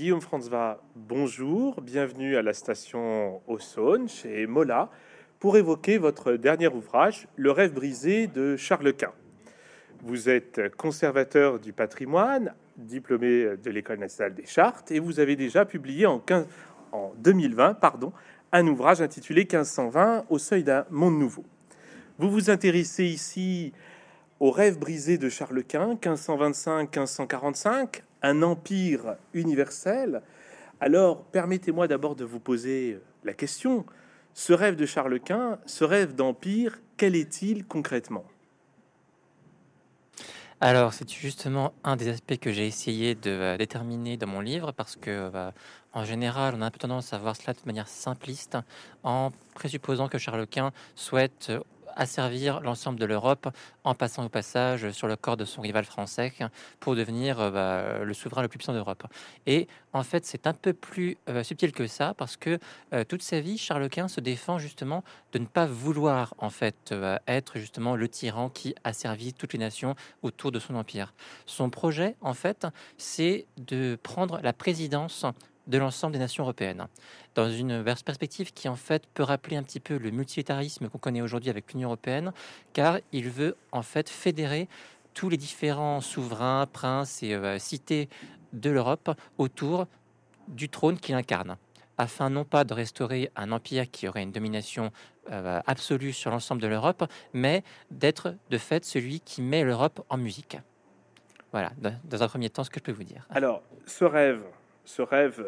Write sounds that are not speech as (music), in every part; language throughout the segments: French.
Guillaume Franzva, bonjour, bienvenue à la station au chez Mola pour évoquer votre dernier ouvrage, Le rêve brisé de Charles Quint. Vous êtes conservateur du patrimoine, diplômé de l'École nationale des chartes, et vous avez déjà publié en, en 2020 pardon, un ouvrage intitulé 1520 au seuil d'un monde nouveau. Vous vous intéressez ici au rêve brisé de Charles Quint, 1525-1545, un empire universel. Alors, permettez-moi d'abord de vous poser la question. Ce rêve de Charles Quint, ce rêve d'empire, quel est-il concrètement? Alors, c'est justement un des aspects que j'ai essayé de euh, déterminer dans mon livre parce que, bah, en général, on a un peu tendance à voir cela de manière simpliste en présupposant que Charles Quint souhaite euh, asservir l'ensemble de l'Europe en passant au passage sur le corps de son rival français pour devenir euh, bah, le souverain le plus puissant d'Europe. Et en fait, c'est un peu plus euh, subtil que ça parce que euh, toute sa vie, Charles Quint se défend justement de ne pas vouloir en fait être justement le tyran qui a servi toutes les nations autour de son empire. Son projet, en fait, c'est de prendre la présidence de l'ensemble des nations européennes, dans une perspective qui en fait peut rappeler un petit peu le multilatérisme qu'on connaît aujourd'hui avec l'Union européenne, car il veut en fait fédérer tous les différents souverains, princes et euh, cités de l'Europe autour du trône qu'il incarne, afin non pas de restaurer un empire qui aurait une domination euh, absolue sur l'ensemble de l'Europe, mais d'être de fait celui qui met l'Europe en musique. Voilà, dans un premier temps, ce que je peux vous dire. Alors, ce rêve, ce rêve,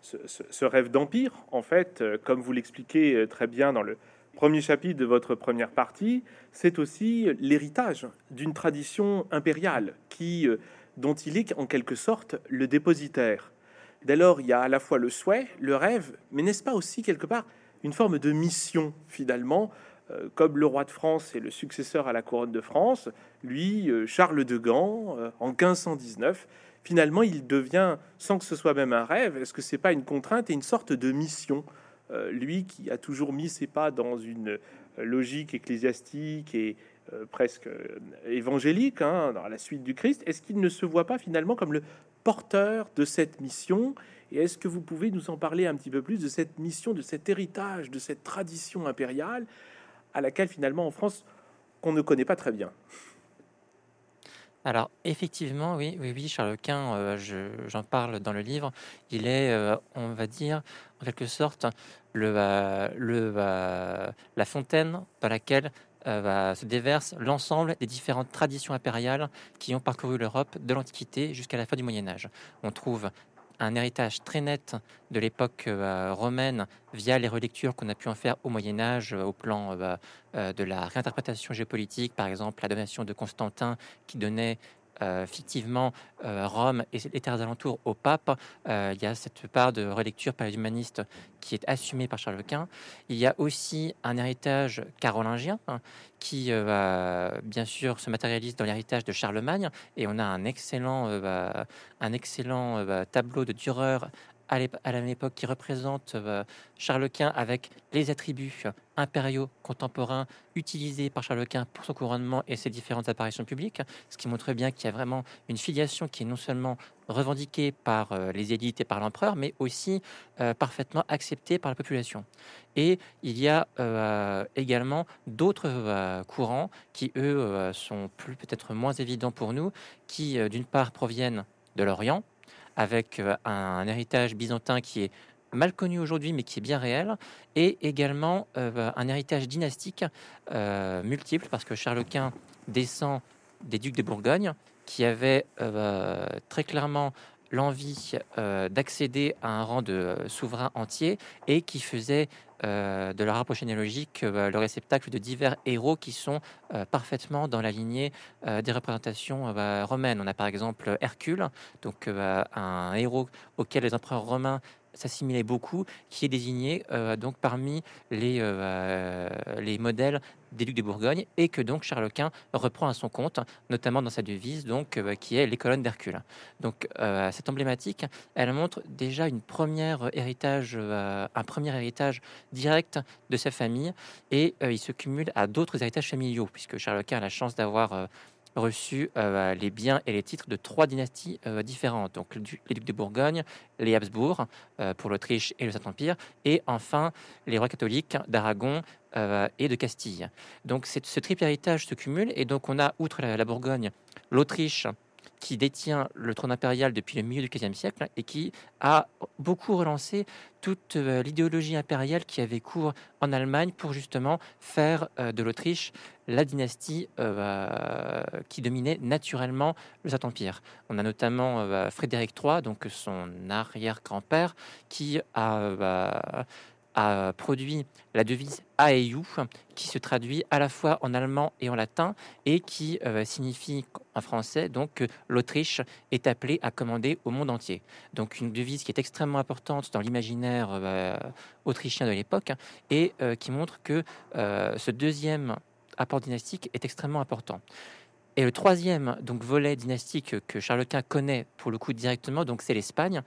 ce, rêve d'empire, en fait, euh, comme vous l'expliquez euh, très bien dans le premier chapitre de votre première partie, c'est aussi l'héritage d'une tradition impériale qui, euh, dont il est en quelque sorte le dépositaire. Dès lors, il y a à la fois le souhait, le rêve, mais n'est-ce pas aussi quelque part une forme de mission finalement comme le roi de France est le successeur à la couronne de France, lui, Charles de Gand, en 1519, finalement, il devient, sans que ce soit même un rêve, est-ce que c'est pas une contrainte et une sorte de mission euh, Lui qui a toujours mis ses pas dans une euh, logique ecclésiastique et euh, presque évangélique, hein, dans la suite du Christ, est-ce qu'il ne se voit pas finalement comme le porteur de cette mission? Et est-ce que vous pouvez nous en parler un petit peu plus de cette mission, de cet héritage, de cette tradition impériale à laquelle finalement en France, qu'on ne connaît pas très bien? Alors effectivement, oui, oui, oui, Charles Quint, euh, j'en parle dans le livre. Il est, euh, on va dire, en quelque sorte, le, euh, le, la fontaine dans laquelle se déverse l'ensemble des différentes traditions impériales qui ont parcouru l'Europe de l'Antiquité jusqu'à la fin du Moyen Âge. On trouve un héritage très net de l'époque euh, romaine via les relectures qu'on a pu en faire au Moyen Âge euh, au plan euh, de la réinterprétation géopolitique, par exemple la donation de Constantin qui donnait fictivement euh, Rome et les terres alentours au pape, euh, il y a cette part de relecture par les humanistes qui est assumée par Charles Quint. Il y a aussi un héritage carolingien hein, qui, bien sûr, se matérialise dans l'héritage de Charlemagne, et on a un excellent, un excellent tableau de Dürer à la même époque qui représente euh, Charles Quint avec les attributs impériaux contemporains utilisés par Charles Quint pour son couronnement et ses différentes apparitions publiques, ce qui montre bien qu'il y a vraiment une filiation qui est non seulement revendiquée par euh, les élites et par l'empereur, mais aussi euh, parfaitement acceptée par la population. Et il y a également d'autres courants qui, eux, sont peut-être moins évidents pour nous, qui d'une part proviennent de l'Orient, avec euh, un, héritage byzantin qui est mal connu aujourd'hui, mais qui est bien réel, et également euh, un héritage dynastique euh, multiple, parce que Charles Quint descend des ducs de Bourgogne, qui avaient très clairement l'envie d'accéder à un rang de souverain entier et qui faisait euh, de leur arbre généalogique euh, le réceptacle de divers héros qui sont euh, parfaitement dans la lignée des représentations romaines. On a par exemple Hercule, donc un héros auquel les empereurs romains s'assimilaient beaucoup, qui est désigné donc parmi les, les modèles des ducs de Bourgogne et que donc Charles Quint reprend à son compte, notamment dans sa devise, donc euh, qui est les colonnes d'Hercule. Donc euh, cette emblématique, elle montre déjà une première héritage, euh, un premier héritage direct de sa famille et il se cumule à d'autres héritages familiaux puisque Charles Quint a la chance d'avoir reçu euh, les biens et les titres de trois dynasties euh, différentes, donc les ducs de Bourgogne, les Habsbourg euh, pour l'Autriche et le Saint-Empire, et enfin les rois catholiques d'Aragon et de Castille. Donc ce triple héritage se cumule, et donc on a, outre la Bourgogne, l'Autriche, qui détient le trône impérial depuis le milieu du XVe siècle et qui a beaucoup relancé toute euh, l'idéologie impériale qui avait cours en Allemagne pour justement faire euh, de l'Autriche la dynastie euh, qui dominait naturellement le Saint-Empire. On a notamment Frédéric III, donc son arrière-grand-père, qui a a produit la devise AEU, qui se traduit à la fois en allemand et en latin, et qui euh, signifie en français donc que l'Autriche est appelée à commander au monde entier. Donc une devise qui est extrêmement importante dans l'imaginaire euh, autrichien de l'époque, et euh, qui montre que ce deuxième apport dynastique est extrêmement important. Et le troisième donc volet dynastique que Charles Quint connaît pour le coup directement, donc c'est l'Espagne,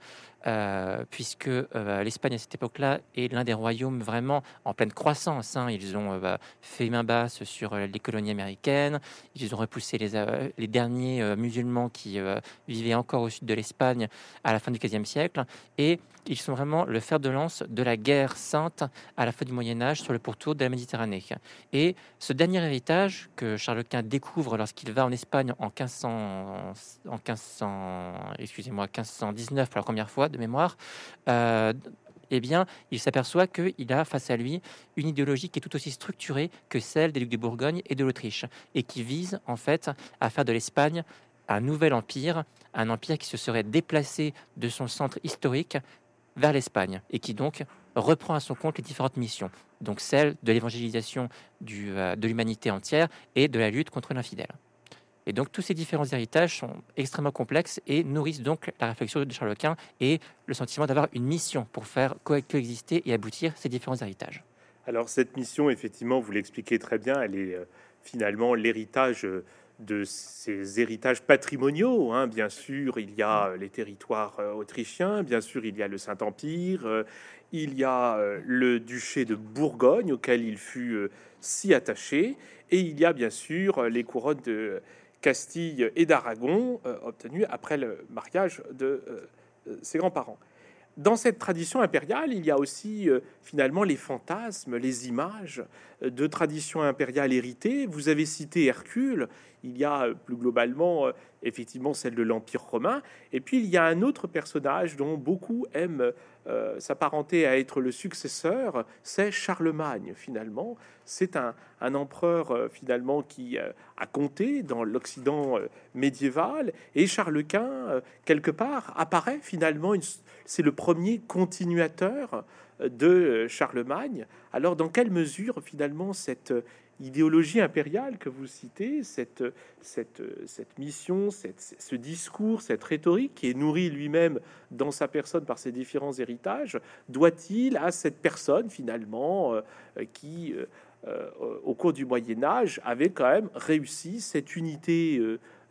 euh, puisque euh, l'Espagne à cette époque-là est l'un des royaumes vraiment en pleine croissance. Hein. Ils ont euh, bah, fait main basse sur les colonies américaines, ils ont repoussé les, les derniers musulmans qui vivaient encore au sud de l'Espagne à la fin du XVe siècle, et ils sont vraiment le fer de lance de la guerre sainte à la fin du Moyen Âge sur le pourtour de la Méditerranée. Et ce dernier héritage que Charles Quint découvre lorsqu'il va en Espagne en 1500, en 1500 excusez-moi, 1519 pour la première fois, de mémoire, euh, eh bien, il s'aperçoit qu'il a face à lui une idéologie qui est tout aussi structurée que celle des ducs de Bourgogne et de l'Autriche, et qui vise en fait à faire de l'Espagne un nouvel empire, un empire qui se serait déplacé de son centre historique vers l'Espagne, et qui donc reprend à son compte les différentes missions, donc celle de l'évangélisation euh, de l'humanité entière et de la lutte contre l'infidèle. Et donc tous ces différents héritages sont extrêmement complexes et nourrissent donc la réflexion de Charles Quint et le sentiment d'avoir une mission pour faire coexister et aboutir ces différents héritages. Alors cette mission, effectivement, vous l'expliquez très bien, elle est euh, finalement l'héritage euh, de ces héritages patrimoniaux. Hein. Bien sûr, il y a euh, les territoires autrichiens, bien sûr, il y a le Saint-Empire, il y a le duché de Bourgogne auquel il fut si attaché, et il y a bien sûr les couronnes de Castille et d'Aragon, euh, obtenu après le mariage de euh, euh, ses grands-parents. Dans cette tradition impériale, il y a aussi finalement les fantasmes, les images de traditions impériales héritées. Vous avez cité Hercule, il y a plus globalement effectivement celle de l'Empire romain, et puis il y a un autre personnage dont beaucoup aiment euh, s'apparenter à être le successeur, c'est Charlemagne finalement. C'est un, empereur euh, finalement qui euh, a compté dans l'Occident médiéval et Charles Quint quelque part apparaît finalement, c'est le premier continuateur de Charlemagne. Alors dans quelle mesure finalement cette idéologie impériale que vous citez, cette, cette, cette mission, cette, ce discours, cette rhétorique qui est nourri lui-même dans sa personne par ses différents héritages, doit-il à cette personne finalement euh, qui, euh, euh, au cours du Moyen Âge, avait quand même réussi cette unité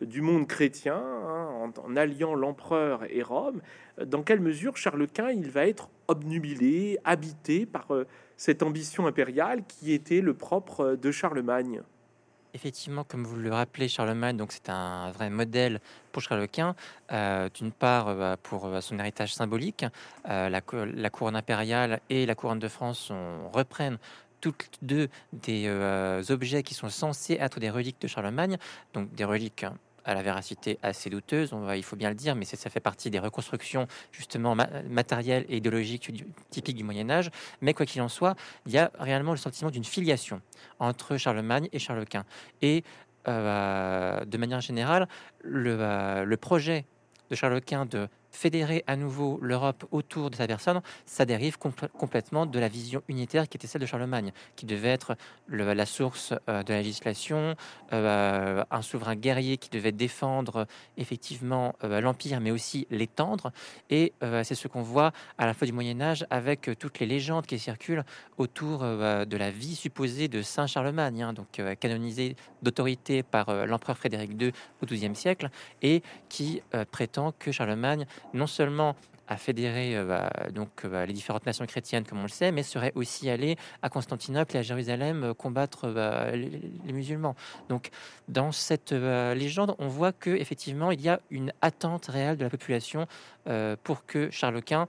du monde chrétien hein, en, alliant l'empereur et Rome Dans quelle mesure Charles Quint il va être obnubilé, habité par cette ambition impériale qui était le propre de Charlemagne? Effectivement, comme vous le rappelez, Charlemagne, donc c'est un vrai modèle pour Charles Quint. Euh, d'une part, euh, pour euh, son héritage symbolique, la, la, couronne impériale et la couronne de France reprennent toutes deux des objets qui sont censés être des reliques de Charlemagne, donc des reliques à la véracité assez douteuse, on va, il faut bien le dire, mais ça fait partie des reconstructions justement matérielles et idéologiques typiques du Moyen Âge. Mais quoi qu'il en soit, il y a réellement le sentiment d'une filiation entre Charlemagne et Charles Quint. Et euh, de manière générale, le, euh, le projet de Charles Quint de fédérer à nouveau l'Europe autour de sa personne, ça dérive complètement de la vision unitaire qui était celle de Charlemagne, qui devait être la source euh, de la législation, euh, un souverain guerrier qui devait défendre effectivement euh, l'Empire, mais aussi l'étendre. Et c'est ce qu'on voit à la fin du Moyen Âge avec toutes les légendes qui circulent autour de la vie supposée de Saint Charlemagne, hein, donc canonisé d'autorité par l'empereur Frédéric II au XIIe siècle, et qui prétend que Charlemagne non seulement à fédérer euh, bah, donc bah, les différentes nations chrétiennes, comme on le sait, mais serait aussi allé à Constantinople et à Jérusalem combattre bah, les, musulmans. Donc, dans cette légende, on voit que effectivement, il y a une attente réelle de la population pour que Charles Quint,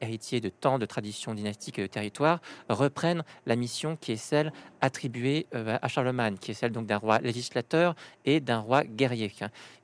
héritier de tant de traditions dynastiques et de territoires, reprenne la mission qui est celle attribuée à Charlemagne, qui est celle donc d'un roi législateur et d'un roi guerrier.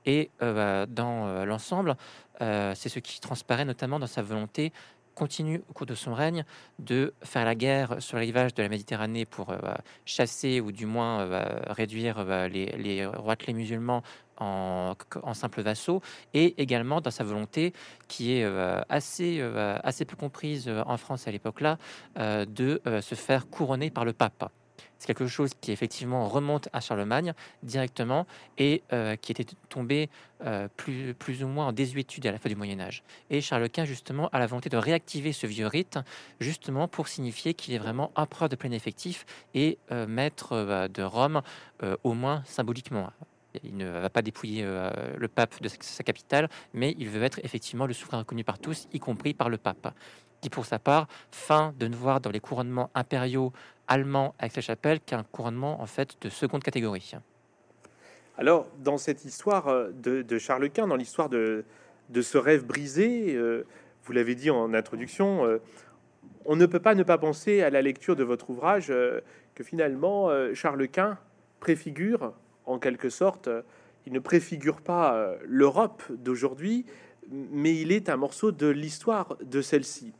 Et dans l'ensemble, euh, c'est ce qui transparaît notamment dans sa volonté continue au cours de son règne de faire la guerre sur les rivages de la Méditerranée pour euh, chasser ou du moins euh, réduire les, les roitelets musulmans en, en simples vassaux, et également dans sa volonté, qui est assez, assez peu comprise en France à l'époque-là, de se faire couronner par le pape c'est quelque chose qui effectivement remonte à Charlemagne directement et euh, qui était tombé euh, plus, plus ou moins en désuétude à la fin du Moyen Âge. Et Charles Quint justement a la volonté de réactiver ce vieux rite justement pour signifier qu'il est vraiment empereur de plein effectif et euh, maître de Rome au moins symboliquement. Il ne va pas dépouiller le pape de sa capitale, mais il veut être effectivement le souverain reconnu par tous, y compris par le pape qui pour sa part fin de ne voir dans les couronnements impériaux allemands avec la chapelle qu'un couronnement en fait de seconde catégorie. Alors, dans cette histoire euh, de, Charles Quint, dans l'histoire de, ce rêve brisé, euh, vous l'avez dit en introduction, euh, on ne peut pas ne pas penser à la lecture de votre ouvrage que finalement Charles Quint préfigure en quelque sorte, il ne préfigure pas l'Europe d'aujourd'hui, mais il est un morceau de l'histoire de celle-ci.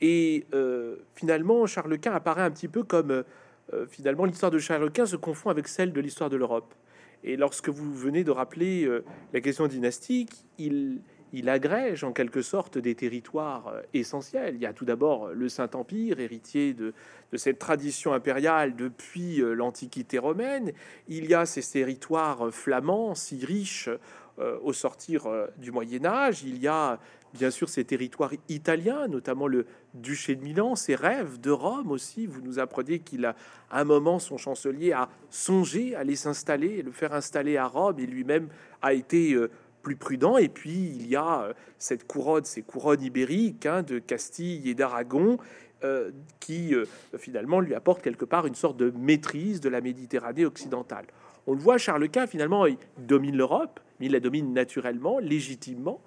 Et euh, finalement, Charles Quint apparaît un petit peu comme euh, finalement l'histoire de Charles Quint se confond avec celle de l'histoire de l'Europe. Et lorsque vous venez de rappeler euh, la question dynastique, il, il agrège en quelque sorte des territoires essentiels. Il y a tout d'abord le Saint-Empire, héritier de, cette tradition impériale depuis l'Antiquité romaine. Il y a ces territoires flamands si riches au sortir du Moyen Âge. Il y a bien sûr ces territoires italiens, notamment le duché de Milan, ses rêves de Rome aussi. Vous nous apprenez qu'il a un moment son chancelier a songé à aller s'installer, le faire installer à Rome, et lui-même a été euh, plus prudent. Et puis il y a euh, cette couronne, ces couronnes ibériques hein, de Castille et d'Aragon. Euh, qui finalement lui apporte quelque part une sorte de maîtrise de la Méditerranée occidentale. On le voit, Charles Quint finalement domine l'Europe, il la domine naturellement, légitimement,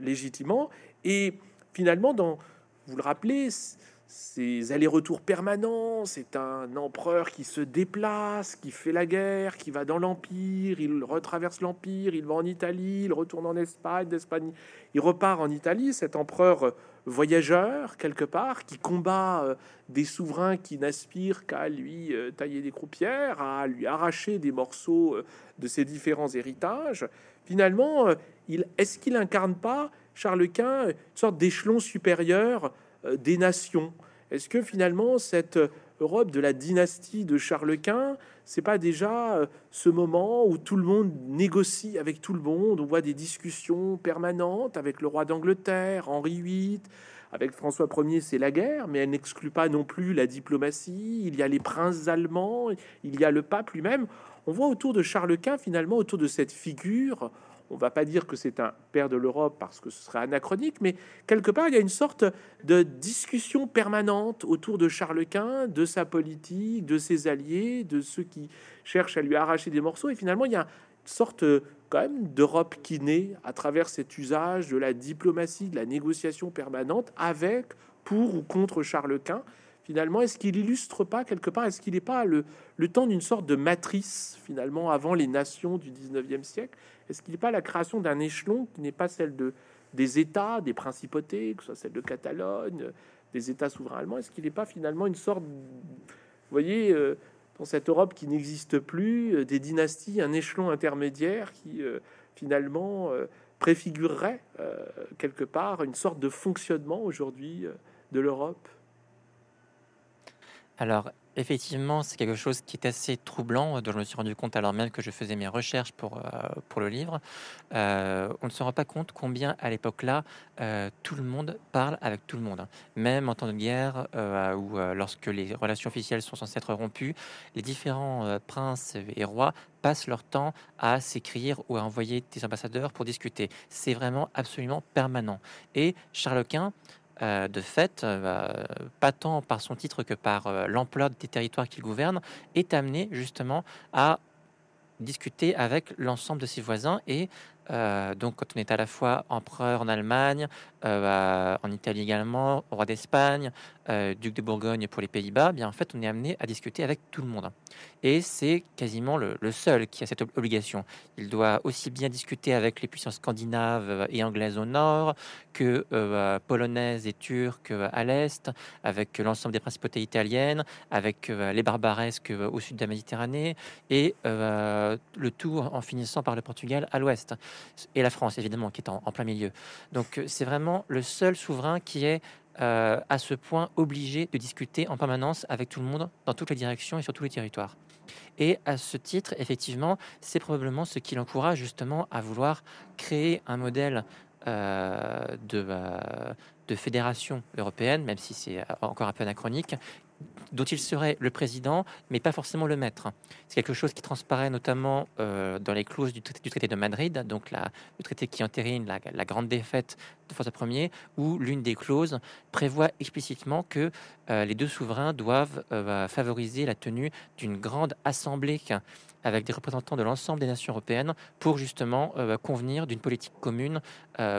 légitimement. Et finalement, dans, vous le rappelez, ces allers-retours permanents, c'est un empereur qui se déplace, qui fait la guerre, qui va dans l'Empire, il retraverse l'Empire, il va en Italie, il retourne en Espagne, d'Espagne, il repart en Italie, cet empereur voyageur quelque part, qui combat euh, des souverains qui n'aspirent qu'à lui euh, tailler des croupières, à lui arracher des morceaux euh, de ses différents héritages. Finalement, est-ce qu'il incarne pas Charles Quint, une sorte d'échelon supérieur des nations. Est-ce que finalement cette Europe de la dynastie de Charles Quint, c'est pas déjà euh, ce moment où tout le monde négocie avec tout le monde, on voit des discussions permanentes avec le roi d'Angleterre, Henri VIII, avec François Ier, c'est la guerre, mais elle n'exclut pas non plus la diplomatie. Il y a les princes allemands, il y a le pape lui-même. On voit autour de Charles Quint, finalement, autour de cette figure, on va pas dire que c'est un père de l'Europe parce que ce serait anachronique, mais quelque part, il y a une sorte de discussion permanente autour de Charles Quint, de sa politique, de ses alliés, de ceux qui cherchent à lui arracher des morceaux. Et finalement, il y a une sorte quand même d'Europe qui naît à travers cet usage de la diplomatie, de la négociation permanente avec, pour ou contre Charles Quint finalement, est-ce qu'il illustre pas quelque part, est-ce qu'il n'est pas le, le temps d'une sorte de matrice, finalement, avant les nations du 19e siècle? Est-ce qu'il n'est pas la création d'un échelon qui n'est pas celle de, des États, des principautés, que ce soit celle de Catalogne, des États souverains allemands? Est-ce qu'il n'est pas finalement une sorte, vous voyez, euh, dans cette Europe qui n'existe plus, euh, des dynasties, un échelon intermédiaire qui, euh, finalement, préfigurerait quelque part une sorte de fonctionnement aujourd'hui de l'Europe? Alors, effectivement, c'est quelque chose qui est assez troublant, dont je me suis rendu compte alors même que je faisais mes recherches pour, euh, pour le livre. Euh, on ne se rend pas compte combien, à l'époque-là, euh, tout le monde parle avec tout le monde. Même en temps de guerre, ou lorsque les relations officielles sont censées être rompues, les différents princes et rois passent leur temps à s'écrire ou à envoyer des ambassadeurs pour discuter. C'est vraiment absolument permanent. Et Charles Quint, euh, de fait, euh, pas tant par son titre que par euh, l'ampleur des territoires qu'il gouverne, est amené justement à discuter avec l'ensemble de ses voisins et euh, donc, quand on est à la fois empereur en Allemagne, euh, en Italie également, roi d'Espagne, euh, duc de Bourgogne pour les Pays-Bas, bien en fait, on est amené à discuter avec tout le monde. Et c'est quasiment le, seul qui a cette obligation. Il doit aussi bien discuter avec les puissances scandinaves et anglaises au nord que polonaises et turques à l'est, avec l'ensemble des principautés italiennes, avec les barbaresques au sud de la Méditerranée, et le tout en finissant par le Portugal à l'ouest et la France, évidemment, qui est en, plein milieu. Donc, euh, c'est vraiment le seul souverain qui est euh, à ce point obligé de discuter en permanence avec tout le monde dans toutes les directions et sur tous les territoires. Et à ce titre, effectivement, c'est probablement ce qui l'encourage justement à vouloir créer un modèle euh, de, de fédération européenne, même si c'est encore un peu anachronique, dont il serait le président, mais pas forcément le maître. C'est quelque chose qui transparaît notamment euh, dans les clauses du traité, de Madrid, donc le traité qui entérine la, grande défaite de François Ier, où l'une des clauses prévoit explicitement que euh, les deux souverains doivent euh, favoriser la tenue d'une grande assemblée avec des représentants de l'ensemble des nations européennes pour justement convenir d'une politique commune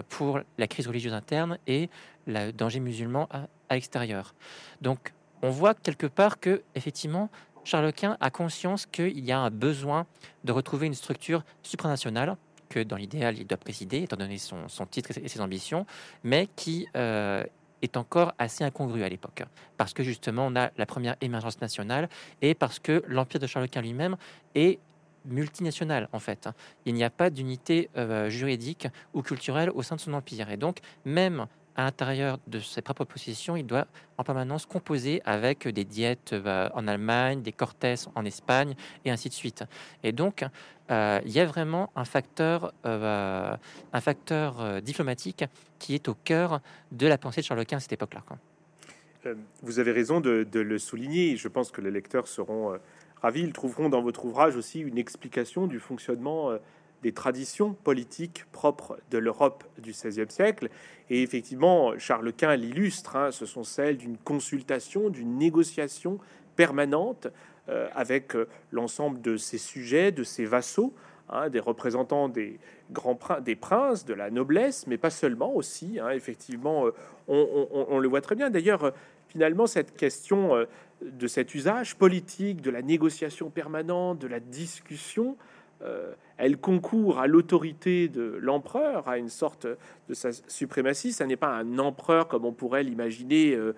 pour la crise religieuse interne et le danger musulman à, à l'extérieur. Donc on voit quelque part que, effectivement, Charles Quint a conscience qu'il y a un besoin de retrouver une structure supranationale que dans l'idéal il doit présider, étant donné son, titre et ses ambitions, mais qui euh, est encore assez incongru à l'époque, parce que justement on a la première émergence nationale et parce que l'empire de Charles Quint lui-même est multinational en fait. Il n'y a pas d'unité euh, juridique ou culturelle au sein de son empire. Et donc, même à l'intérieur de ses propres possessions, il doit en permanence composer avec des diètes euh, en Allemagne, des cortes en Espagne, et ainsi de suite. Et donc, euh, il y a vraiment un facteur, euh, un facteur diplomatique qui est au cœur de la pensée de Charles Quint à cette époque-là. Vous avez raison de, de, le souligner. Je pense que les lecteurs seront ravis. Ils trouveront dans votre ouvrage aussi une explication du fonctionnement des traditions politiques propres de l'Europe du XVIe siècle. Et effectivement, Charles Quint l'illustre, hein, ce sont celles d'une consultation, d'une négociation permanente euh, avec euh, l'ensemble de ses sujets, de ses vassaux, hein, des représentants des grands des princes, de la noblesse, mais pas seulement aussi. Hein, effectivement, euh, on, le voit très bien. D'ailleurs, finalement, cette question de cet usage politique, de la négociation permanente, de la discussion, elle concourt à l'autorité de l'empereur, à une sorte de sa suprématie. Ça n'est pas un empereur comme on pourrait l'imaginer, euh,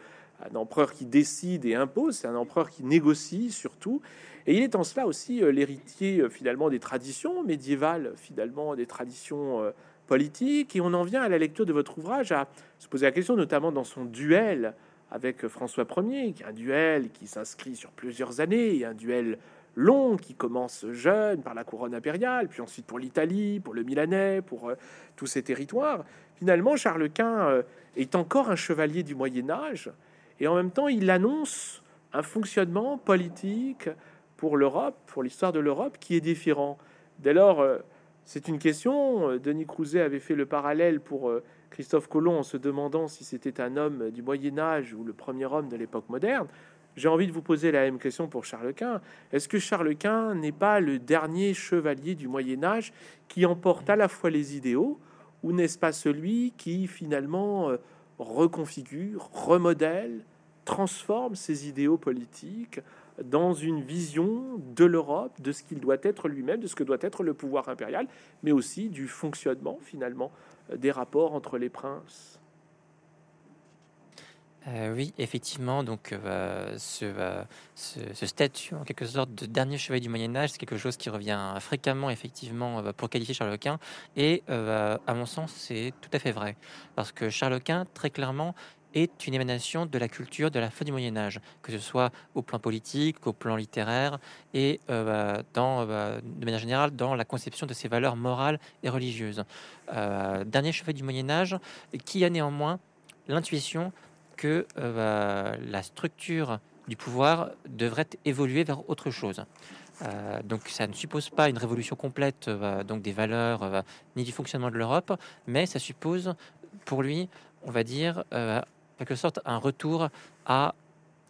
un empereur qui décide et impose, c'est un empereur qui négocie surtout. Et il est en cela aussi euh, l'héritier finalement des traditions médiévales, finalement des traditions politiques. Et on en vient à la lecture de votre ouvrage à se poser la question, notamment dans son duel avec François Ier, qui est un duel qui s'inscrit sur plusieurs années, un duel long qui commence jeune par la couronne impériale, puis ensuite pour l'Italie, pour le Milanais, pour euh, tous ces territoires. Finalement, Charles Quint euh, est encore un chevalier du Moyen Âge, et en même temps, il annonce un fonctionnement politique pour l'Europe, pour l'histoire de l'Europe, qui est différent. Dès lors, euh, c'est une question. Denis Crouzet avait fait le parallèle pour Christophe Colomb en se demandant si c'était un homme du Moyen Âge ou le premier homme de l'époque moderne. J'ai envie de vous poser la même question pour Charles Quint. Est-ce que Charles Quint n'est pas le dernier chevalier du Moyen Âge qui emporte à la fois les idéaux, ou n'est-ce pas celui qui finalement euh, reconfigure, remodèle, transforme ses idéaux politiques dans une vision de l'Europe, de ce qu'il doit être lui-même, de ce que doit être le pouvoir impérial, mais aussi du fonctionnement finalement des rapports entre les princes? Euh, oui, effectivement, donc euh, ce, euh, statut en quelque sorte de dernier chevalier du Moyen Âge, c'est quelque chose qui revient fréquemment effectivement pour qualifier Charles Quint, et à mon sens c'est tout à fait vrai, parce que Charles Quint très clairement est une émanation de la culture de la fin du Moyen Âge, que ce soit au plan politique, au plan littéraire et euh, euh, de manière générale dans la conception de ses valeurs morales et religieuses. Euh, dernier chevalier du Moyen Âge, qui a néanmoins l'intuition que la structure du pouvoir devrait évoluer vers autre chose. donc ça ne suppose pas une révolution complète donc des valeurs ni du fonctionnement de l'Europe, mais ça suppose pour lui, on va dire, quelque sorte un retour à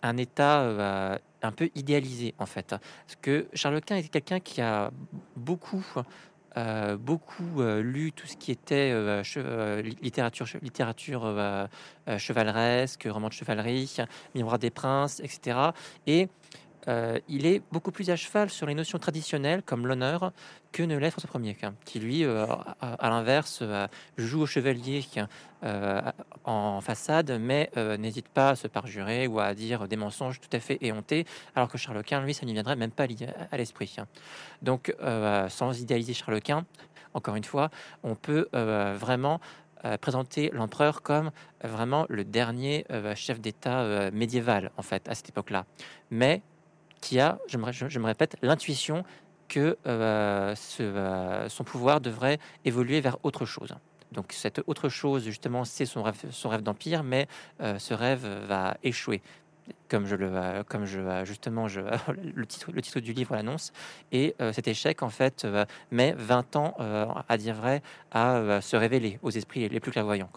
un état euh, un peu idéalisé en fait. Parce que Charles Quint était quelqu'un qui a beaucoup euh, beaucoup euh, lu tout ce qui était littérature, littérature chevaleresque, roman de chevalerie, Miroir des princes, etc. Et euh, il est beaucoup plus à cheval sur les notions traditionnelles comme l'honneur que ne l'est François Ier, qui lui, euh, à, l'inverse, euh, joue au chevalier en façade, mais n'hésite pas à se parjurer ou à dire des mensonges tout à fait éhontés, alors que Charles Quint, lui, ça n'y viendrait même pas à l'esprit. Donc, sans idéaliser Charles Quint, encore une fois, on peut vraiment présenter l'empereur comme vraiment le dernier chef d'État médiéval, en fait, à cette époque-là. Mais qui a, je me, répète, l'intuition que euh, euh, son pouvoir devrait évoluer vers autre chose. Donc cette autre chose, justement, c'est son rêve, d'empire, mais euh, ce rêve va échouer, comme (laughs) le, titre, du livre l'annonce. Et cet échec, en fait, met 20 ans, à dire vrai, à se révéler aux esprits les plus clairvoyants.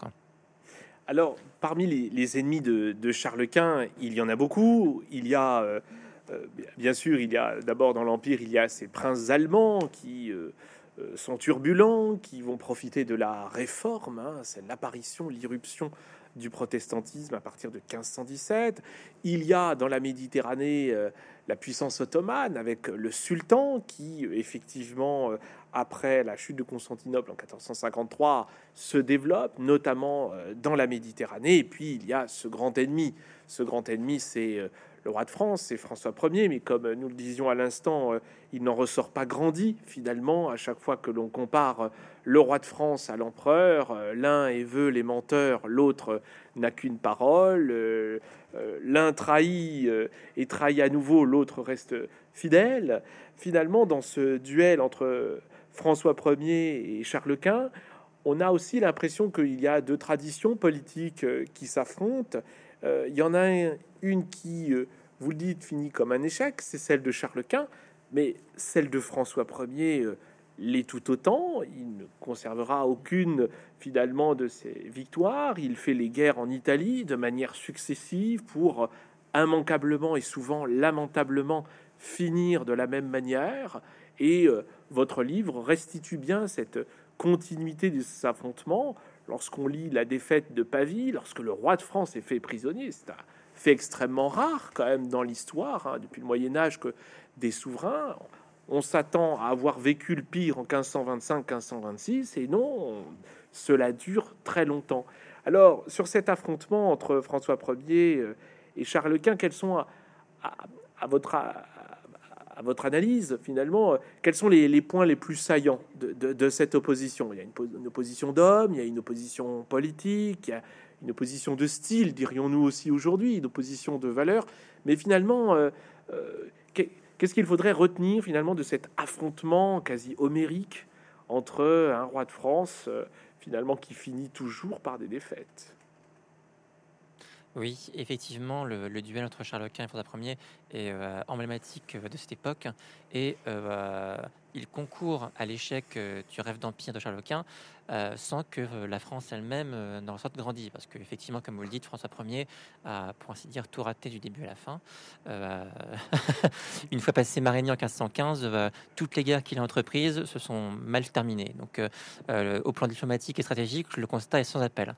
Alors, parmi les, ennemis de, de, Charles Quint, il y en a beaucoup. Il y a bien sûr, il y a d'abord dans l'Empire, il y a ces princes allemands qui euh, euh, sont turbulents, qui vont profiter de la réforme, hein, c'est l'apparition, l'irruption du protestantisme à partir de 1517. Il y a dans la Méditerranée la puissance ottomane avec le sultan qui, effectivement, après la chute de Constantinople en 1453, se développe, notamment dans la Méditerranée. Et puis, il y a ce grand ennemi. Ce grand ennemi, c'est le roi de France, c'est François Ier, mais comme nous le disions à l'instant, euh, il n'en ressort pas grandi finalement à chaque fois que l'on compare euh, le roi de France à l'empereur. Euh, l'un est veut les menteurs, l'autre n'a qu'une parole. L'un trahit et trahit à nouveau, l'autre reste fidèle. Finalement, dans ce duel entre François Ier et Charles Quint, on a aussi l'impression qu'il y a deux traditions politiques qui s'affrontent. Il y en a une qui, euh, vous le dites, finit comme un échec, c'est celle de Charles Quint, mais celle de François Ier euh, l'est tout autant. Il ne conservera aucune finalement de ses victoires. Il fait les guerres en Italie de manière successive pour immanquablement et souvent lamentablement finir de la même manière. Et euh, votre livre restitue bien cette continuité de affrontements. Lorsqu'on lit la défaite de Pavie, lorsque le roi de France est fait prisonnier, c'est un fait extrêmement rare quand même dans l'histoire, hein, depuis le Moyen Âge, que des souverains, on s'attend à avoir vécu le pire en 1525-1526, et non, cela dure très longtemps. Alors, sur cet affrontement entre François Ier euh, et Charles Quint, quels sont, à, votre, à, votre analyse, finalement, euh, quels sont les, points les plus saillants de, cette opposition? Il y a une, opposition d'hommes, il y a une opposition politique, il y a une opposition de style, dirions-nous aussi aujourd'hui, une opposition de valeur. Mais finalement, euh, euh, qu'est-ce qu'il faudrait retenir finalement de cet affrontement quasi homérique entre un roi de France, finalement, qui finit toujours par des défaites? Oui, effectivement, le, duel entre Charles Quint et François Ier est emblématique de cette époque et il concourt à l'échec du rêve d'empire de Charles Quint euh, sans que euh, la France elle-même euh, n'en sorte grandie. Parce qu'effectivement, comme vous le dites, François Ier a, pour ainsi dire, tout raté du début à la fin. (laughs) une fois passé Marigny en 1515, toutes les guerres qu'il a entreprises se sont mal terminées. Donc, au plan diplomatique et stratégique, le constat est sans appel.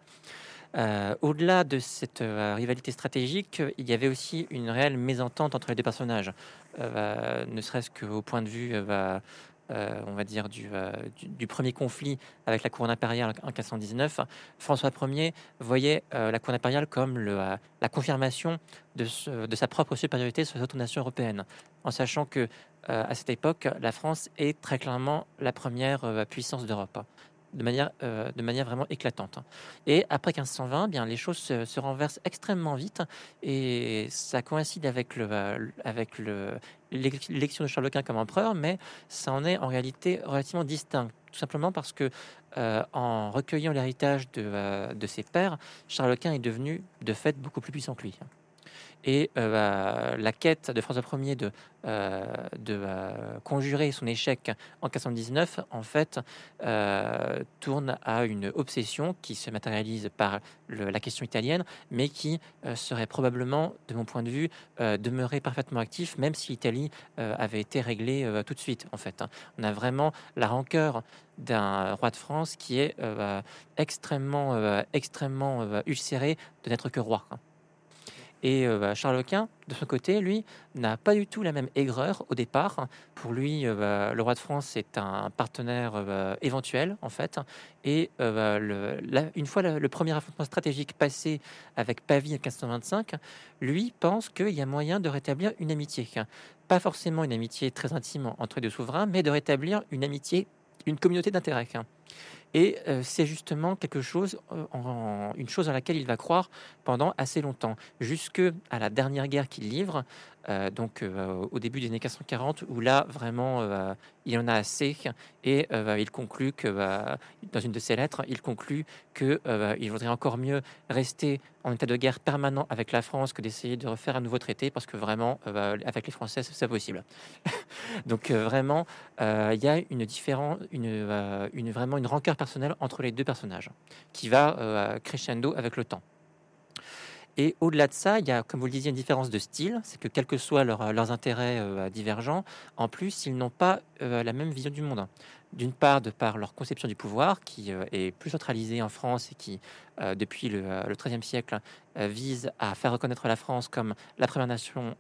Au-delà de cette rivalité stratégique, il y avait aussi une réelle mésentente entre les deux personnages, ne serait-ce qu'au point de vue euh, on va dire, euh, du, premier conflit avec la couronne impériale en 1519, François Ier voyait euh, la couronne impériale comme la confirmation de, sa propre supériorité sur les autres nations européennes, en sachant que à cette époque, la France est très clairement la première puissance d'Europe. De manière, de manière vraiment éclatante. Et après 1520, bien, les choses se, renversent extrêmement vite et ça coïncide avec le, avec le, l'élection de Charles Quint comme empereur, mais ça en est en réalité relativement distinct, tout simplement parce que en recueillant l'héritage de, de ses pères, Charles Quint est devenu de fait beaucoup plus puissant que lui. Et euh, la quête de François Ier de, euh, euh, conjurer son échec en 419, en fait, tourne à une obsession qui se matérialise par la question italienne, mais qui serait probablement, de mon point de vue, demeuré parfaitement actif, même si l'Italie avait été réglée tout de suite. En fait, on a vraiment la rancœur d'un roi de France qui est extrêmement, extrêmement ulcéré de n'être que roi. Et euh, bah, Charles Quint, de son côté, lui, n'a pas du tout la même aigreur au départ. Pour lui, euh, bah, le roi de France est un partenaire euh, éventuel, en fait. Et bah, une fois le, premier affrontement stratégique passé avec Pavie en 1525, lui pense qu'il y a moyen de rétablir une amitié. Pas forcément une amitié très intime entre les deux souverains, mais de rétablir une amitié, une communauté d'intérêt. Et euh, c'est justement quelque chose, euh, une chose à laquelle il va croire pendant assez longtemps, jusque à la dernière guerre qu'il livre, euh, donc au début des années 440, où là vraiment il en a assez, et il conclut que dans une de ses lettres, il conclut que il vaudrait encore mieux rester en état de guerre permanent avec la France que d'essayer de refaire un nouveau traité, parce que vraiment avec les Français c'est possible. (laughs) donc vraiment il y a une différence, une, vraiment une rancœur entre les deux personnages, qui va euh, crescendo avec le temps. Et au-delà de ça, il y a, comme vous le disiez, une différence de style. C'est que quels que soient leurs intérêts euh, divergents, en plus, ils n'ont pas euh, la même vision du monde. D'une part, de par leur conception du pouvoir, qui euh, est plus centralisée en France et qui, depuis le, XIIIe siècle, vise à faire reconnaître la France comme la première nation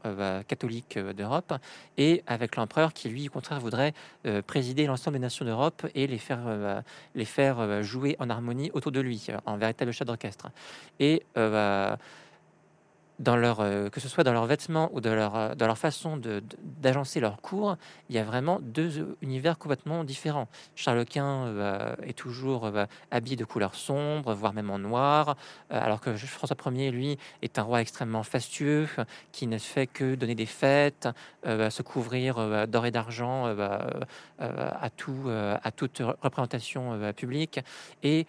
catholique d'Europe, et avec l'empereur qui, lui, au contraire, voudrait présider l'ensemble des nations d'Europe et les faire, les faire jouer en harmonie autour de lui, en véritable chef d'orchestre. Et euh, que ce soit dans leurs vêtements ou dans leur, euh, dans leur façon d'agencer leur cours, il y a vraiment deux univers complètement différents. Charles Quint euh, est toujours habillé de couleurs sombres, voire même en noir, alors que François Ier, lui, est un roi extrêmement fastueux, qui ne fait que donner des fêtes, se couvrir d'or et d'argent à, tout, à toute représentation publique. Et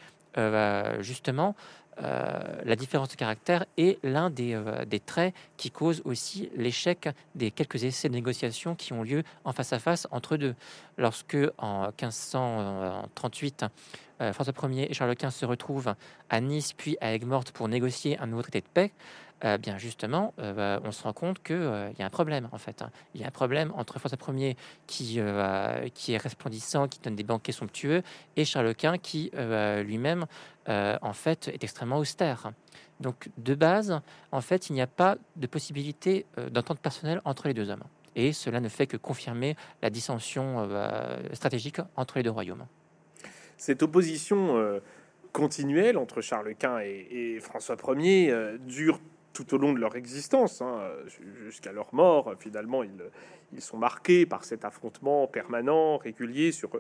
justement, euh, la différence de caractère est l'un euh, des, traits qui cause aussi l'échec des quelques essais de négociation qui ont lieu en face à face entre deux. Lorsque en 1538, euh, François Ier et Charles Quint se retrouvent à Nice puis à Aigues-Mortes pour négocier un nouveau traité de paix, euh, bien justement, euh, on se rend compte qu'il euh, y a un problème en fait. Hein. Il y a un problème entre François Ier qui, qui est resplendissant, qui donne des banquets somptueux, et Charles Quint qui lui-même en fait est extrêmement austère. Donc de base, en fait, il n'y a pas de possibilité d'entente personnelle entre les deux hommes. Et cela ne fait que confirmer la dissension stratégique entre les deux royaumes. Cette opposition continuelle entre Charles Quint et, François Ier dure tout au long de leur existence, hein, jusqu'à leur mort. Finalement, ils, sont marqués par cet affrontement permanent, régulier sur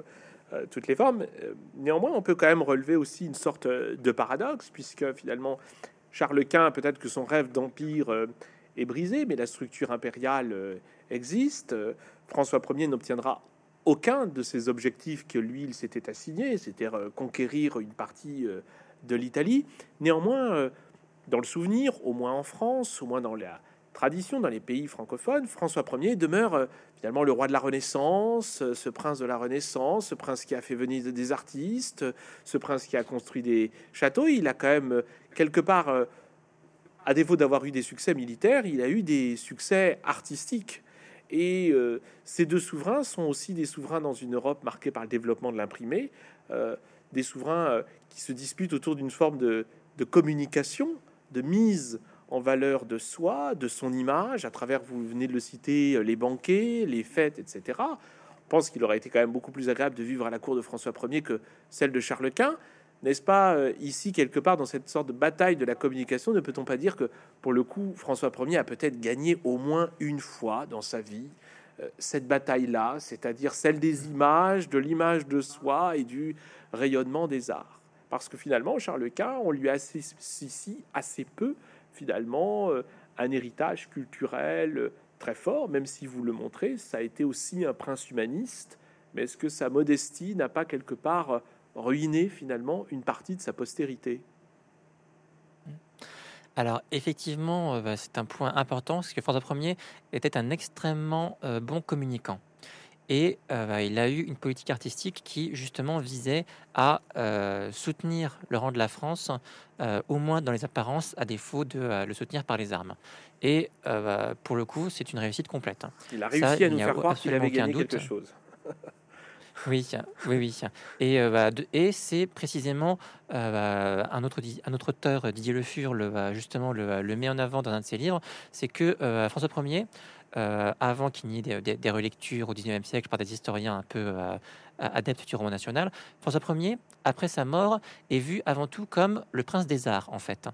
euh, toutes les formes. Euh, néanmoins, on peut quand même relever aussi une sorte de paradoxe, puisque finalement, Charles Quint, peut-être que son rêve d'empire euh, est brisé, mais la structure impériale existe. François Ier n'obtiendra aucun de ces objectifs que lui, il s'était assigné, c'était conquérir une partie de l'Italie. Néanmoins, dans le souvenir, au moins en France, au moins dans la tradition, dans les pays francophones, François Ier demeure euh, finalement le roi de la Renaissance, euh, ce prince de la Renaissance, ce prince qui a fait venir des artistes, ce prince qui a construit des châteaux. Il a quand même euh, quelque part, à défaut d'avoir eu des succès militaires, il a eu des succès artistiques. Et ces deux souverains sont aussi des souverains dans une Europe marquée par le développement de l'imprimé, des souverains qui se disputent autour d'une forme de communication de mise en valeur de soi, de son image, à travers, vous venez de le citer, euh, les banquets, les fêtes, etc. On pense qu'il aurait été quand même beaucoup plus agréable de vivre à la cour de François Ier que celle de Charles Quint. N'est-ce pas euh, ici, quelque part, dans cette sorte de bataille de la communication, ne peut-on pas dire que, pour le coup, François Ier a peut-être gagné au moins une fois dans sa vie cette bataille-là, c'est-à-dire celle des images, de l'image de soi et du rayonnement des arts? Parce que finalement, Charles Quint, on lui associe assez peu, finalement, un héritage culturel très fort, même si vous le montrez, ça a été aussi un prince humaniste, mais est-ce que sa modestie n'a pas quelque part ruiné finalement une partie de sa postérité? Alors effectivement, euh, bah, c'est un point important parce que François Ier était un extrêmement euh, bon communicant. Et euh, bah, il a eu une politique artistique qui justement visait à soutenir le rang de la France, au moins dans les apparences, à défaut de le soutenir par les armes. Et bah, pour le coup, c'est une réussite complète. Hein. Il a réussi à nous faire croire qu'il avait gagné quelque chose. (laughs) Oui, oui, oui. Et, euh, bah, et c'est précisément euh, bah, un, autre, un autre auteur, Didier Le Fur, le, justement le, le, met en avant dans un de ses livres, c'est que euh, François Ier, avant qu'il n'y ait des, relectures au XIXe siècle par des historiens un peu adeptes du roman national, François Ier, après sa mort, est vu avant tout comme le prince des arts, en fait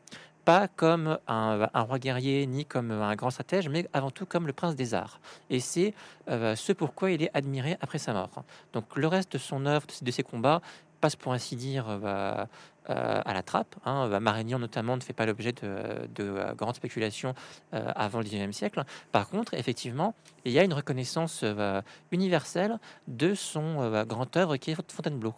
pas comme un, roi guerrier ni comme un grand stratège, mais avant tout comme le prince des arts. Et c'est euh, ce pourquoi il est admiré après sa mort. Donc le reste de son œuvre, de ses combats, passe pour ainsi dire euh, bah, euh, à la trappe. Hein. Bah, notamment ne fait pas l'objet de, grandes spéculations avant le XIXe siècle. Par contre, effectivement, il y a une reconnaissance universelle de son grand œuvre qui est Fontainebleau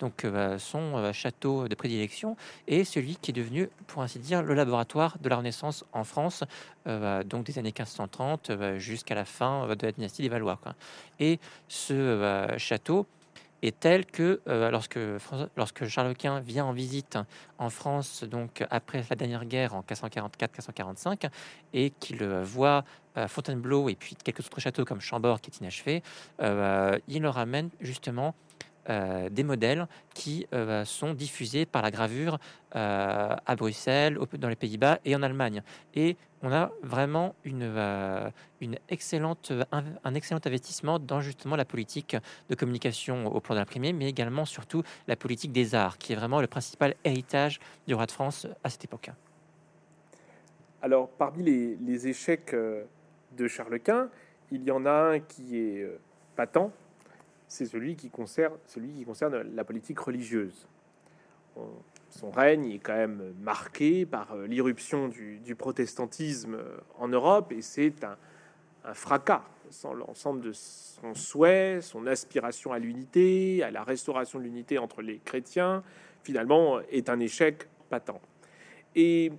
donc euh, bah, son euh, château de prédilection, et celui qui est devenu, pour ainsi dire, le laboratoire de la Renaissance en France, euh, bah, donc des années 1530 bah, jusqu'à la fin de la dynastie des Valois. Et ce château est tel que lorsque, lorsque Charles Quint vient en visite en France, donc après la dernière guerre en 1544-1545, et qu'il voit Fontainebleau et puis quelques autres châteaux comme Chambord qui est inachevé, il le ramène justement euh, des modèles qui euh, sont diffusés par la gravure euh, à Bruxelles, dans les Pays-Bas et en Allemagne. Et on a vraiment une, une excellente, un, excellent investissement dans justement la politique de communication au plan de mais également surtout la politique des arts, qui est vraiment le principal héritage du roi de France à cette époque. Alors, parmi les, les échecs de Charles Quint, il y en a un qui est patent, c'est celui qui concerne, la politique religieuse. son règne est quand même marqué par euh, l'irruption du, protestantisme euh, en Europe et c'est un, fracas sans l'ensemble de son souhait, son aspiration à l'unité, à la restauration de l'unité entre les chrétiens, finalement est un échec patent. Et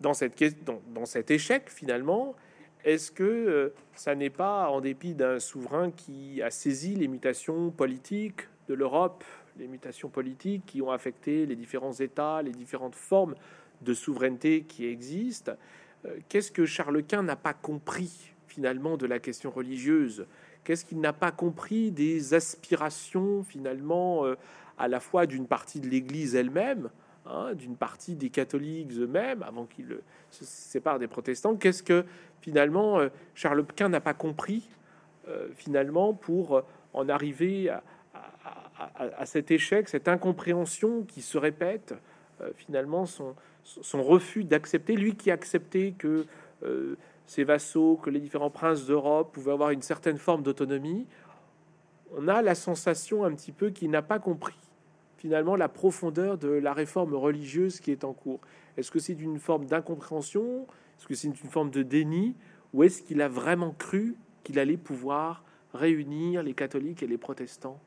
dans, cette, dans cet échec, finalement, est-ce que euh, ça n'est pas, en dépit d'un souverain qui a saisi les mutations politiques de l'Europe, les mutations politiques qui ont affecté les différents États, les différentes formes de souveraineté qui existent, euh, qu'est-ce que Charles Quint n'a pas compris finalement de la question religieuse? Qu'est-ce qu'il n'a pas compris des aspirations finalement euh, à la fois d'une partie de l'Église elle-même, Hein, d'une partie des catholiques eux-mêmes, avant qu'ils se séparent des protestants? Qu'est-ce que finalement euh, Charles Quint n'a pas compris euh, finalement pour euh, en arriver à, cet échec, cette incompréhension qui se répète, finalement son, refus d'accepter, lui qui acceptait que ses vassaux, que les différents princes d'Europe pouvaient avoir une certaine forme d'autonomie, on a la sensation un petit peu qu'il n'a pas compris finalement la profondeur de la réforme religieuse qui est en cours. Est-ce que c'est une forme d'incompréhension? Est-ce que c'est une forme de déni Ou est-ce qu'il a vraiment cru qu'il allait pouvoir réunir les catholiques et les protestants?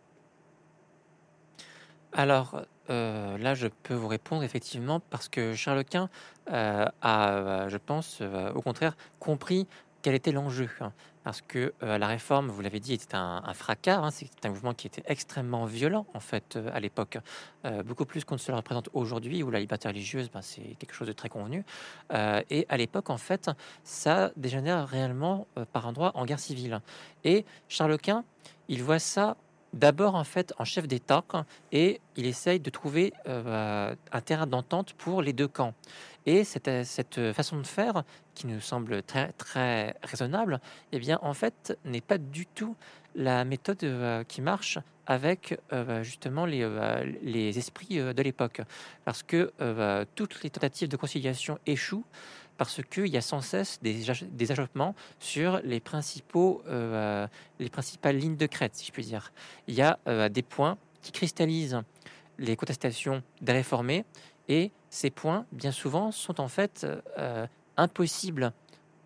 Alors euh, là, je peux vous répondre effectivement parce que Charles Quint euh, a, je pense, euh, au contraire, compris quel était l'enjeu hein. Parce que euh, la réforme, vous l'avez dit, était un, fracas. Hein. c'est un mouvement qui était extrêmement violent, en fait, euh, à l'époque. Euh, beaucoup plus qu'on ne se le représente aujourd'hui, où la liberté religieuse, ben, c'est quelque chose de très convenu. et à l'époque, en fait, ça dégénère réellement par endroit en guerre civile. Et Charles Quint, il voit ça d'abord en fait en chef d'État et il essaye de trouver un terrain d'entente pour les deux camps. Et cette, cette, façon de faire, qui nous semble très, très raisonnable, eh bien, en fait, n'est pas du tout la méthode euh, qui marche avec euh, justement les, euh, les esprits de l'époque. Parce que toutes les tentatives de conciliation échouent parce qu'il y a sans cesse des, achoppements sur les, principaux, les principales lignes de crête, si je puis dire. Il y a des points qui cristallisent les contestations des réformés, et ces points, bien souvent, sont en fait impossibles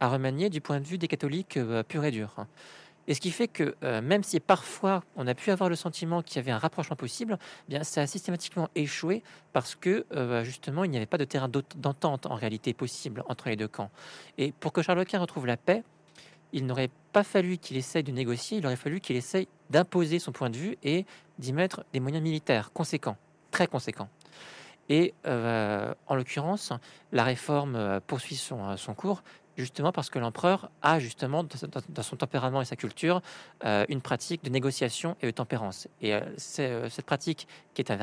à remanier du point de vue des catholiques purs et durs. Et ce qui fait que euh, même si parfois on a pu avoir le sentiment qu'il y avait un rapprochement possible, eh bien ça a systématiquement échoué parce que euh, justement il n'y avait pas de terrain d'entente en réalité possible entre les deux camps. Et pour que Charles Quint retrouve la paix, il n'aurait pas fallu qu'il essaye de négocier, il aurait fallu qu'il essaye d'imposer son point de vue et d'y mettre des moyens militaires conséquents, très conséquents. Et euh, en l'occurrence, la réforme poursuit son cours, justement parce que l'empereur a justement dans son tempérament et sa culture euh, une pratique de négociation et de tempérance. Et euh, euh, cette pratique qui est une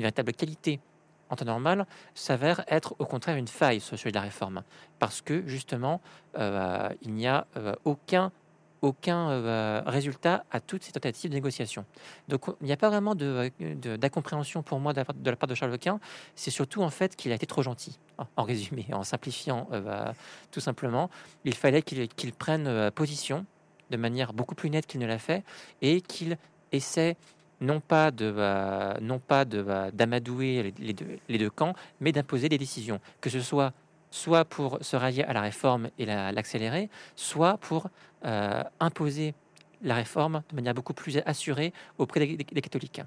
véritable qualité en temps normal s'avère être au contraire une faille sur celui de la réforme, parce que justement il n'y a aucun aucun euh, résultat à toutes ces tentatives de négociation. Donc il n'y a pas vraiment d'incompréhension pour moi de la, part de Charles Quint. C'est surtout en fait qu'il a été trop gentil, en résumé, en simplifiant euh, bah, tout simplement. Il fallait qu'il prenne euh, position de manière beaucoup plus nette qu'il ne l'a fait et qu'il essaie non pas de bah, non pas de bah, d'amadouer les, deux, camps, mais d'imposer des décisions, que ce soit soit pour se rallier à la réforme et l'accélérer, soit pour euh, imposer la réforme de manière beaucoup plus assurée auprès des, catholiques.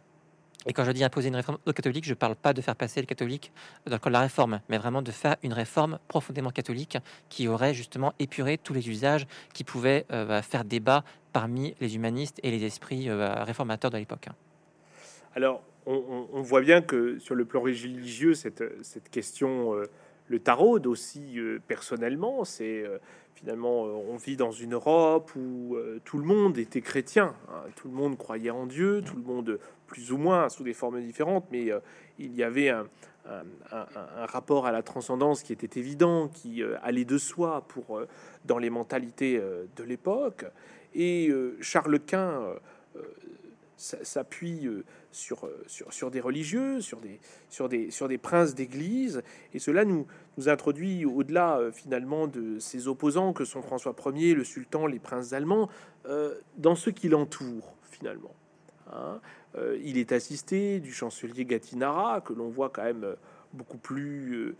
Et quand je dis imposer une réforme aux catholiques, je ne parle pas de faire passer les catholiques dans le de la réforme, mais vraiment de faire une réforme profondément catholique qui aurait justement épuré tous les usages qui pouvaient euh, faire débat parmi les humanistes et les esprits euh, réformateurs de l'époque. Alors, on, voit bien que sur le plan religieux, cette question le tarot aussi euh, personnellement. C'est euh, finalement, euh, on vit dans une Europe où tout le monde était chrétien, hein. tout le monde croyait en Dieu, tout le monde plus ou moins sous des formes différentes, mais il y avait un, rapport à la transcendance qui était évident, qui allait de soi pour dans les mentalités de l'époque. Et Charles Quint s'appuie euh, sur, euh, sur, sur, des religieux, sur des, sur des, sur des princes d'église, et cela nous, nous introduit au-delà euh, finalement de ses opposants que sont François Ier, le sultan, les princes allemands, dans ce qui l'entoure finalement. Hein. il est assisté du chancelier Gattinara, que l'on voit quand même beaucoup plus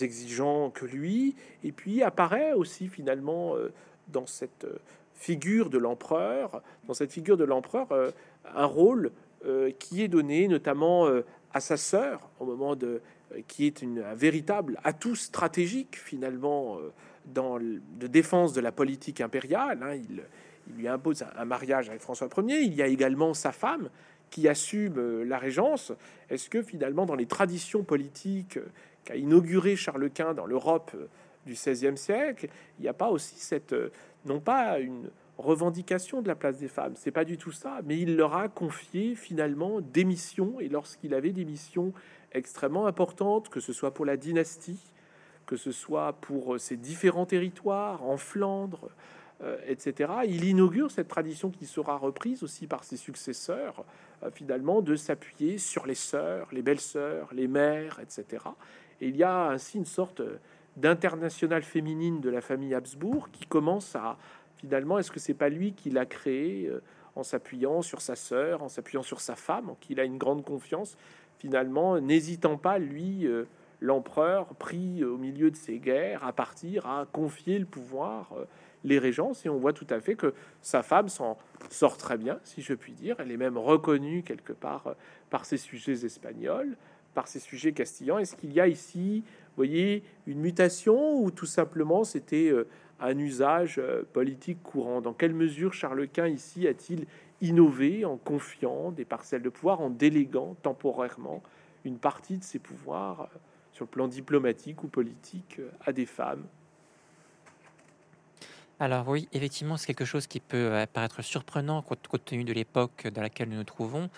exigeant que lui, et puis apparaît aussi finalement dans cette figure de l'empereur, dans cette figure de l'empereur, un rôle euh, qui est donné notamment euh, à sa sœur au moment de euh, qui est une, un véritable atout stratégique finalement dans de défense de la politique impériale. Hein. il, lui impose un, mariage avec François Ier. Il y a également sa femme qui assume la régence. Est-ce que finalement dans les traditions politiques qu'a inauguré Charles Quint dans l'Europe du XVIe siècle, il n'y a pas aussi cette non pas une revendication de la place des femmes. C'est pas du tout ça, mais il leur a confié finalement des missions, et lorsqu'il avait des missions extrêmement importantes, que ce soit pour la dynastie, que ce soit pour ses différents territoires, en Flandre, euh, etc., il inaugure cette tradition qui sera reprise aussi par ses successeurs, euh, finalement, de s'appuyer sur les sœurs, les belles-sœurs, les mères, etc. Et il y a ainsi une sorte d'internationale féminine de la famille Habsbourg qui commence à, finalement, est-ce que c'est pas lui qui l'a créé euh, en s'appuyant sur sa sœur, en s'appuyant sur sa femme, en qui il a une grande confiance, finalement, n'hésitant pas, lui, euh, l'empereur, pris au milieu de ces guerres, à partir, à confier le pouvoir, euh, les régences, et on voit tout à fait que sa femme s'en sort très bien, si je puis dire. Elle est même reconnue quelque part par ses sujets espagnols, par ses sujets castillans. Est-ce qu'il y a ici, vous voyez, une mutation ou tout simplement c'était un usage euh, politique courant. Dans quelle mesure Charles Quint ici a-t-il innové en confiant des parcelles de pouvoir, en déléguant temporairement une partie de ses pouvoirs euh, sur le plan diplomatique ou politique euh, à des femmes? Alors oui, effectivement, c'est quelque chose qui peut paraître surprenant compte, tenu de l'époque dans laquelle nous nous trouvons,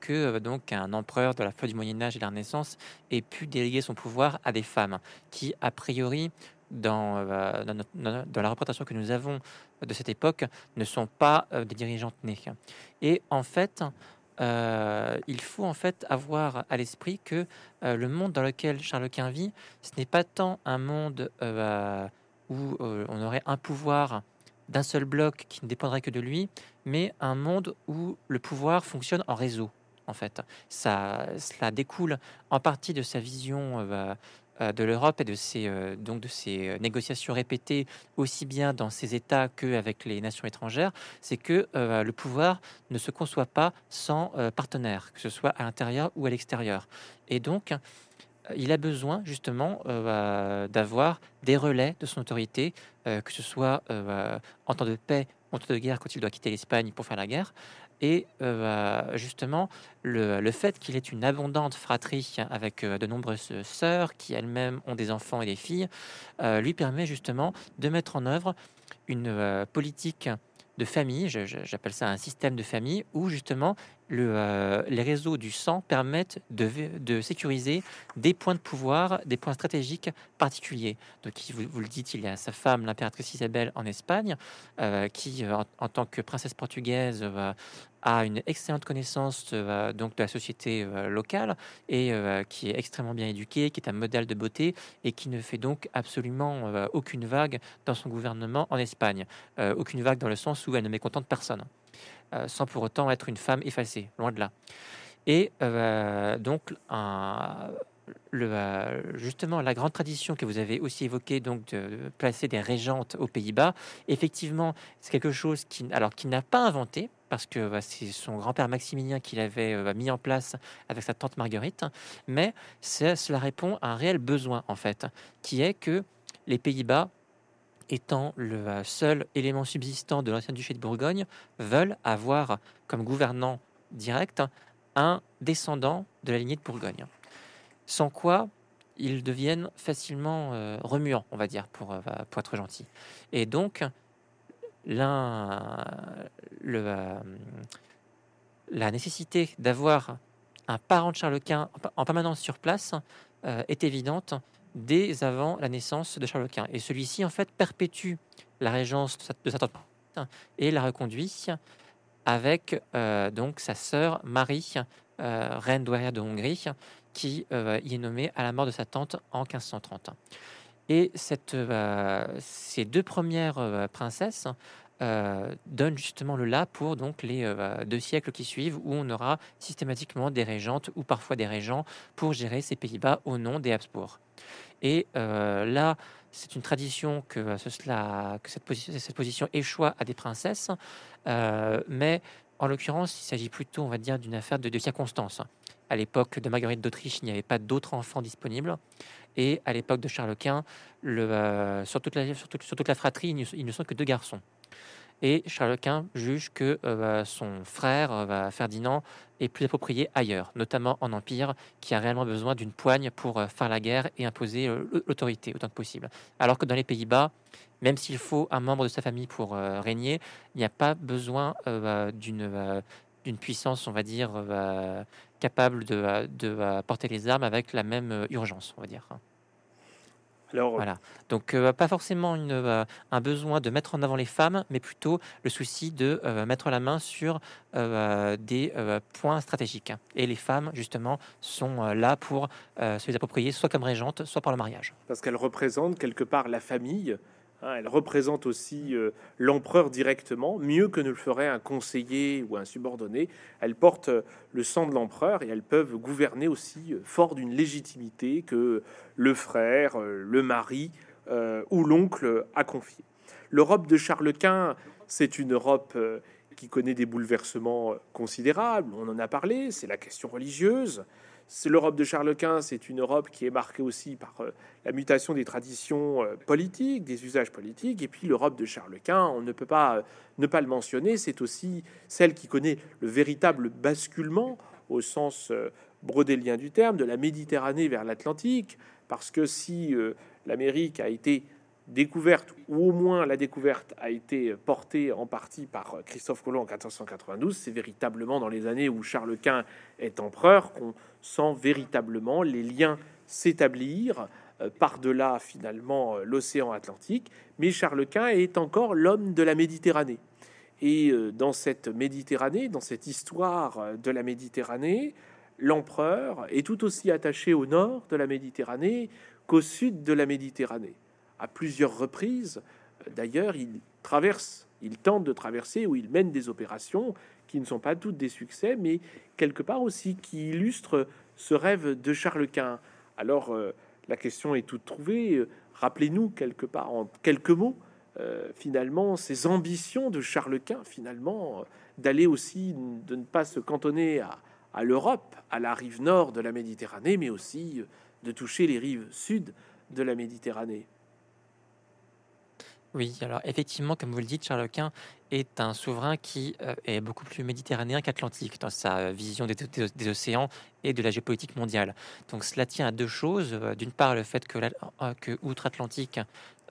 que donc un empereur de la fin du Moyen Âge et de la Renaissance ait pu déléguer son pouvoir à des femmes qui, a priori, euh, dans, la représentation que nous avons de cette époque ne sont pas euh, des dirigeantes nées. Et en fait, il faut en fait avoir à l'esprit que le monde dans lequel Charles Quint vit, ce n'est pas tant un monde où on aurait un pouvoir d'un seul bloc qui ne dépendrait que de lui, mais un monde où le pouvoir fonctionne en réseau. En fait, ça, cela découle en partie de sa vision euh, euh, de l'Europe et de ses euh, donc de ces négociations répétées aussi bien dans ses États qu'avec les nations étrangères, c'est que le pouvoir ne se conçoit pas sans partenaire, que ce soit à l'intérieur ou à l'extérieur. Et donc, il a besoin justement euh, d'avoir des relais de son autorité, euh, que ce soit euh, en temps de paix, en temps de guerre, quand il doit quitter l'Espagne pour faire la guerre. Et justement, le, fait qu'il ait une abondante fratrie avec de nombreuses sœurs qui elles-mêmes ont des enfants et des filles, lui permet justement de mettre en œuvre une politique de famille, j'appelle ça un système de famille, où justement euh, les réseaux du sang permettent de, de, sécuriser des points de pouvoir, des points stratégiques particuliers. Donc, vous, vous le dites, il y a sa femme, l'impératrice Isabelle, en Espagne, euh, qui, euh, en, tant que princesse portugaise, a une excellente connaissance donc de la société locale et qui est extrêmement bien éduquée, qui est un modèle de beauté et qui ne fait donc absolument aucune vague dans son gouvernement en Espagne. aucune vague dans le sens où elle ne mécontente personne. Euh, sans pour autant être une femme effacée, loin de là. Et euh, donc, euh, justement, la grande tradition que vous avez aussi évoquée, donc de placer des régentes aux Pays-Bas, effectivement, c'est quelque chose qui, alors, qui n'a pas inventé, parce que bah, c'est son grand-père Maximilien qui l'avait mis en place avec sa tante Marguerite, mais cela répond à un réel besoin, en fait, qui est que les Pays-Bas étant le euh, seul élément subsistant de l'ancien duché de Bourgogne, veulent avoir comme gouvernant direct un descendant de la lignée de Bourgogne. Sans quoi, ils deviennent facilement euh, remuants, on va dire, pour, euh, pour être gentil. Et donc, la nécessité d'avoir un parent de Charles Quint en permanence sur place est évidente dès avant la naissance de Charles Quint. Et celui-ci, en fait, perpétue la régence de sa, tante et la reconduit avec euh, donc sa sœur Marie, euh, reine douairière de Hongrie, qui euh, y est nommée à la mort de sa tante en 1530. Et ces deux premières princesses donnent justement le là pour donc les deux siècles qui suivent, où on aura systématiquement des régentes ou parfois des régents pour gérer ces Pays-Bas au nom des Habsbourg. Et euh, là, c'est une tradition que, cette, position, cette à des princesses, euh, mais en l'occurrence, il s'agit plutôt, on va dire, d'une affaire de, de circonstances. À l'époque de Marguerite d'Autriche, il n'y avait pas d'autres enfants disponibles. Et à l'époque de Charles Quint, euh, sur, toute la, sur, toute, la fratrie, il ne sont que deux garçons et Charles Quint juge que euh, son frère euh, Ferdinand est plus approprié ailleurs, notamment en Empire, qui a réellement besoin d'une poigne pour euh, faire la guerre et imposer l'autorité autant que possible. Alors que dans les Pays-Bas, même s'il faut un membre de sa famille pour régner, il n'y a pas besoin d'une d'une puissance, on va dire, capable de, de porter les armes avec la même urgence, on va dire. Alors, voilà. Donc, euh, pas forcément une, euh, un besoin de mettre en avant les femmes, mais plutôt le souci de euh, mettre la main sur des points stratégiques. Et les femmes, justement, sont là pour se les approprier, soit comme régentes, soit par le mariage. Parce qu'elles représentent quelque part la famille, Hein, elle représente aussi euh, l'empereur directement, mieux que ne le ferait un conseiller ou un subordonné. Elle porte euh, le sang de l'empereur et elles peuvent gouverner aussi euh, fort d'une légitimité que le frère, le mari ou l'oncle a confié. L'Europe de Charles Quint, c'est une Europe qui connaît des bouleversements considérables. On en a parlé, c'est la question religieuse. C'est l'Europe de Charles Quint, c'est une Europe qui est marquée aussi par euh, la mutation des traditions euh, politiques, des usages politiques. Et puis l'Europe de Charles Quint, on ne peut pas euh, ne pas le mentionner, c'est aussi celle qui connaît le véritable basculement au sens brodélien du terme, de la Méditerranée vers l'Atlantique, parce que si l'Amérique a été découverte, ou au moins la découverte a été portée en partie par Christophe Colomb en 1492, c'est véritablement dans les années où Charles Quint est empereur qu'on sent véritablement les liens s'établir euh, par-delà finalement euh, l'océan Atlantique. Mais Charles Quint est encore l'homme de la Méditerranée. Et dans cette Méditerranée, dans cette histoire de la Méditerranée, l'empereur est tout aussi attaché au nord de la Méditerranée qu'au sud de la Méditerranée. À plusieurs reprises, d'ailleurs, il traverse, il tente de traverser ou il mène des opérations qui ne sont pas toutes des succès, mais quelque part aussi qui illustrent ce rêve de Charles Quint. Alors, euh, la question est toute trouvée. Rappelez-nous quelque part, en quelques mots, euh, finalement, ces ambitions de Charles Quint, finalement, d'aller aussi, de ne pas se cantonner à l'Europe, à la rive nord de la Méditerranée, mais aussi de toucher les rives sud de la Méditerranée. Oui, alors effectivement, comme vous le dites, Charles Quint est un souverain qui euh, est beaucoup plus méditerranéen qu'atlantique dans sa euh, vision des, océans et de la géopolitique mondiale. Donc cela tient à deux choses. Euh, d'une part, le fait que, que outre-Atlantique,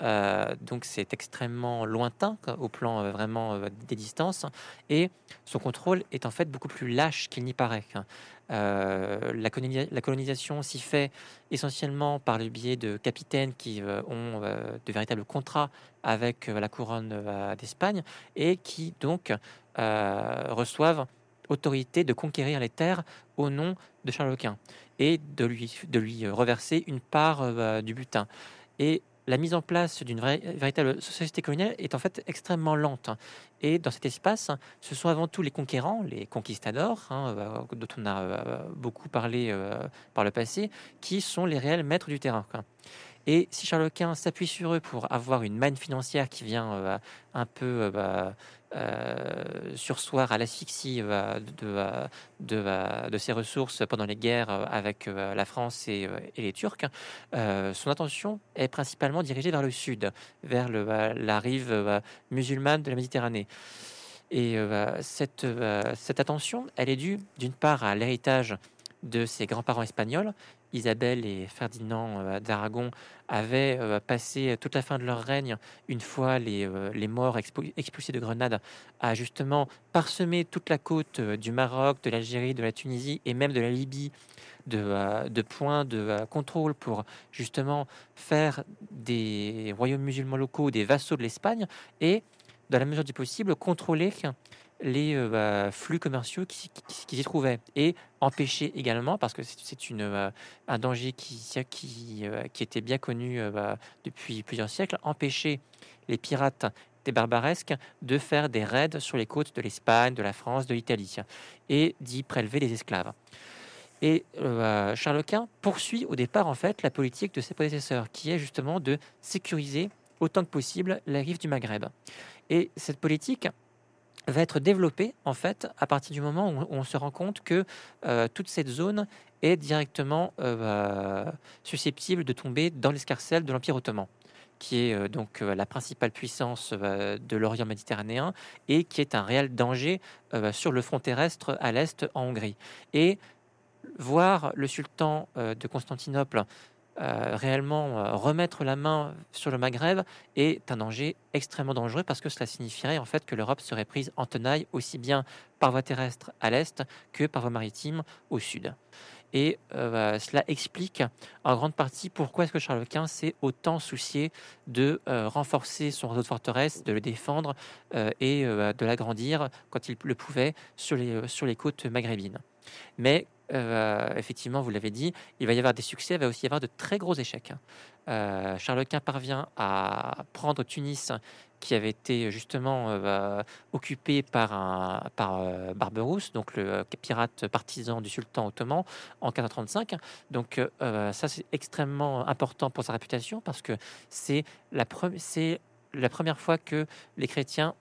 donc c'est extrêmement lointain au plan vraiment des distances, et son contrôle est en fait beaucoup plus lâche qu'il n'y paraît. Euh, la, colonisation s'y fait essentiellement par le biais de capitaines qui euh, ont euh, de véritables contrats avec la couronne d'Espagne et qui donc reçoivent autorité de conquérir les terres au nom de Charles Quint et de lui, de lui reverser une part du butin. La mise en place d'une véritable société coloniale est en fait extrêmement lente. Et dans cet espace, ce sont avant tout les conquérants, les conquistadors, hein, euh, dont on a euh, beaucoup parlé euh, par le passé, qui sont les réels maîtres du terrain. Et si Charles Quint s'appuie sur eux pour avoir une manne financière qui vient un peu bah, euh, sursoir à l'asphyxie euh, de, de, ses ressources pendant les guerres euh, avec la France et, les Turcs, son attention est principalement dirigée vers le sud, vers la rive musulmane de la Méditerranée. Et cette, cette attention, elle est due d'une part à l'héritage de ses grands-parents espagnols Isabelle et Ferdinand euh, d'Aragon avaient euh, passé toute la fin de leur règne, une fois les, euh, les morts expulsés de Grenade, à justement parsemer toute la côte du Maroc, de l'Algérie, de la Tunisie et même de la Libye de, de points de contrôle pour justement faire des royaumes musulmans locaux des vassaux de l'Espagne et, dans la mesure du possible, contrôler les euh, bah, flux commerciaux qui, qui, s'y trouvaient et empêcher également, parce que c'est euh, un danger euh, qui était bien connu bah, depuis plusieurs siècles, empêcher les pirates des barbaresques de faire des raids sur les côtes de l'Espagne, de la France, de l'Italie et d'y prélever les esclaves. Et Charles Quint poursuit au départ en fait la politique de ses prédécesseurs, qui est justement de sécuriser autant que possible la rive du Maghreb. Et cette politique, va être développé en fait à partir du moment où on se rend compte que euh, toute cette zone est directement euh, susceptible de tomber dans l'escarcelle de l'Empire ottoman qui est euh, donc la principale puissance de l'Orient méditerranéen et qui est un réel danger sur le front terrestre à l'est en Hongrie. Et voir le sultan de Constantinople euh, réellement euh, remettre la main sur le Maghreb est un danger extrêmement dangereux parce que cela signifierait en fait que l'Europe serait prise en tenaille aussi bien par voie terrestre à l'est que par voie maritime au sud. Et euh, cela explique en grande partie pourquoi est-ce que Charles Quint s'est autant soucié de renforcer son réseau de forteresses, de le défendre et de l'agrandir quand il le pouvait sur les, sur les côtes maghrébines. Mais euh, effectivement, vous l'avez dit, il va y avoir des succès, il va aussi y avoir de très gros échecs. Euh, Charles Quint parvient à prendre Tunis, qui avait été justement euh, occupé par, par Barberousse, donc le pirate partisan du sultan ottoman, en 1535. Donc ça, c'est extrêmement important pour sa réputation, parce que c'est la, c'est la première fois que les chrétiens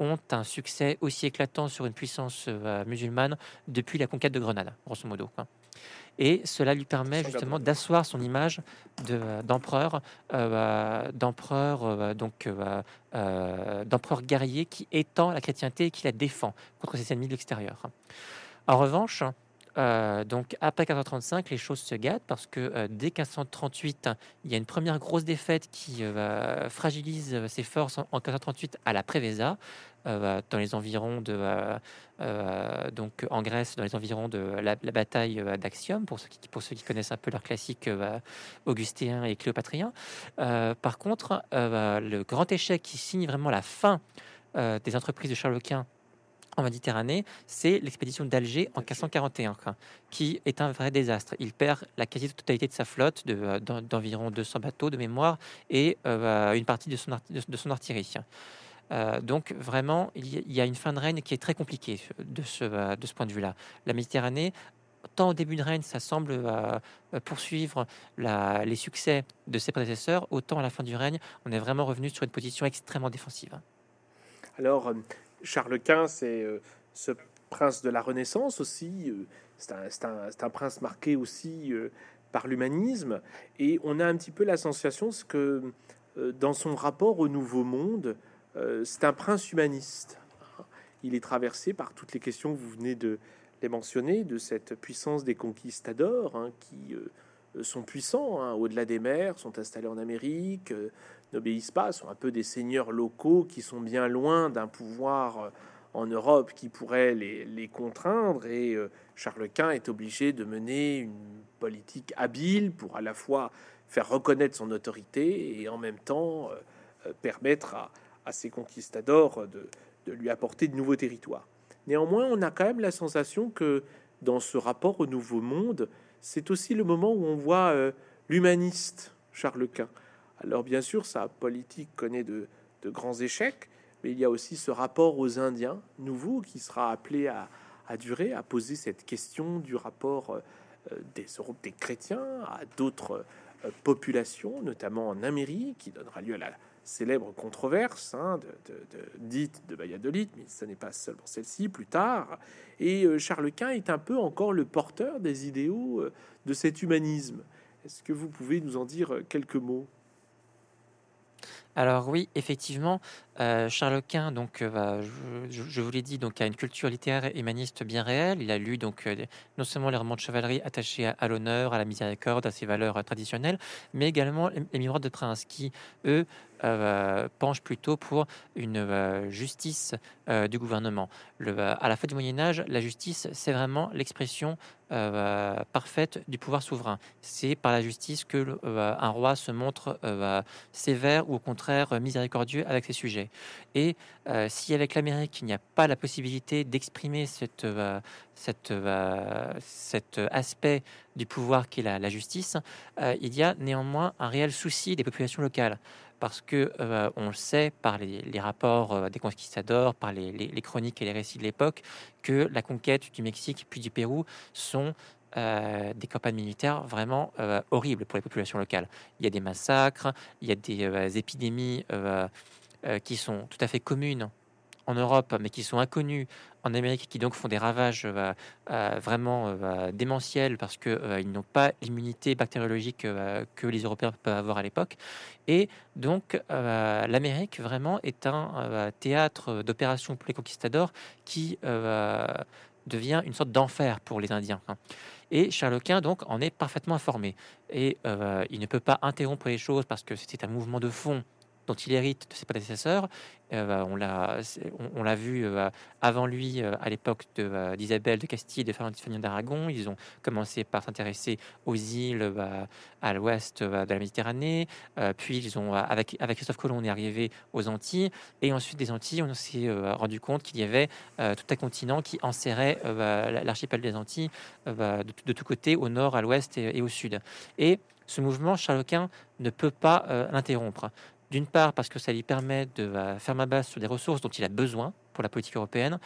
ont un succès aussi éclatant sur une puissance euh, musulmane depuis la conquête de Grenade, grosso modo. Et cela lui permet justement d'asseoir son image d'empereur, euh, d'empereur euh, donc d'empereur guerrier qui étend la chrétienté et qui la défend contre ses ennemis de l'extérieur. En revanche, euh, donc après 1535, les choses se gâtent parce que euh, dès 1538, il y a une première grosse défaite qui euh, fragilise ses forces en, 1538 à la Prévéza, dans les environs de donc en Grèce, dans les environs de la, bataille d'Axium, pour ceux qui pour ceux qui connaissent un peu leur classique augustéen et cléopatrien. par contre, le grand échec qui signe vraiment la fin des entreprises de Charles Quint en Méditerranée, c'est l'expédition d'Alger en 1541, qui est un vrai désastre. Il perd la quasi-totalité de sa flotte, d'environ 200 bateaux de mémoire, et une partie de son, de son artillerie. Euh, donc vraiment, il y a une fin de règne qui est très compliquée de ce, euh, de ce point de vue-là. La Méditerranée, tant au début de règne, ça semble euh, poursuivre les succès de ses prédécesseurs, autant à la fin du règne, on est vraiment revenu sur une position extrêmement défensive. Alors, Charles Quint, c'est ce prince de la Renaissance aussi, c'est un, prince marqué aussi par l'humanisme, et on a un petit peu la sensation que dans son rapport au Nouveau Monde, euh, c'est un prince humaniste. Il est traversé par toutes les questions que vous venez de les mentionner, de cette puissance des conquistadors hein, qui euh, sont puissants hein, au-delà des mers, sont installés en Amérique, euh, n'obéissent pas, sont un peu des seigneurs locaux qui sont bien loin d'un pouvoir en Europe qui pourrait les, contraindre. Et Charles Quint est obligé de mener une politique habile pour à la fois faire reconnaître son autorité et en même temps permettre à, ces conquistadors de, lui apporter de nouveaux territoires. Néanmoins, on a quand même la sensation que dans ce rapport au Nouveau Monde, c'est aussi le moment où on voit euh, l'humaniste Charles Quint. Alors bien sûr, sa politique connaît de, grands échecs, mais il y a aussi ce rapport aux Indiens nouveau qui sera appelé à, durer, à poser cette question du rapport euh, des, des chrétiens à d'autres euh, populations, notamment en Amérique, qui donnera lieu à la célèbre controverse hein, de, dite de Valladolid, mais ce n'est pas seulement celle-ci, plus tard. Et euh, Charles Quint est un peu encore le porteur des idéaux euh, de cet humanisme. Est-ce que vous pouvez nous en dire euh, quelques mots? Alors oui, effectivement, Charles Quint, donc, bah, je, vous l'ai dit, donc a une culture littéraire et humaniste bien réelle. Il a lu donc non seulement les romans de chevalerie attachés à, l'honneur, à la miséricorde, à ses valeurs traditionnelles, mais également les, les miroirs de prince, qui eux euh, penche plutôt pour une euh, justice euh, du gouvernement. À la fin du Moyen Âge, la justice, c'est vraiment l'expression parfaite du pouvoir souverain. C'est par la justice que un roi se montre sévère ou au contraire miséricordieux avec ses sujets. Et si avec l'Amérique, il n'y a pas la possibilité d'exprimer cette, cet aspect du pouvoir qu'est la, la justice, il y a néanmoins un réel souci des populations locales parce que euh, on le sait par les, rapports euh, des conquistadors, par les, chroniques et les récits de l'époque, que la conquête du Mexique puis du Pérou sont euh, des campagnes militaires vraiment horribles pour les populations locales. Il y a des massacres, il y a des épidémies qui sont tout à fait communes en Europe, mais qui sont inconnus en Amérique, qui donc font des ravages euh, euh, vraiment euh, démentiels parce qu'ils n'ont pas l'immunité bactériologique que les Européens peuvent avoir à l'époque. Et donc l'Amérique vraiment est un théâtre d'opérations pour les conquistadors qui devient une sorte d'enfer pour les Indiens. Et Charles Quint donc en est parfaitement informé. Et il ne peut pas interrompre les choses parce que c'était un mouvement de fond dont il hérite de ses prédécesseurs. Euh, on l'a on, l'a vu euh, avant lui euh, à l'époque d'Isabelle de, Castille et de Ferdinand d'Aragon. Ils ont commencé par s'intéresser aux îles à l'ouest de la Méditerranée. puis ils ont avec avec Christophe Colomb on est arrivé aux Antilles et ensuite des Antilles on s'est rendu compte qu'il y avait tout un continent qui enserrait l'archipel des Antilles de, tous côtés au nord, à l'ouest et, et, au sud. Et ce mouvement, Charles Quint ne peut pas l'interrompre. D'une part, parce que ça lui permet de euh, faire ma base sur des ressources dont il a besoin pour la politique européenne,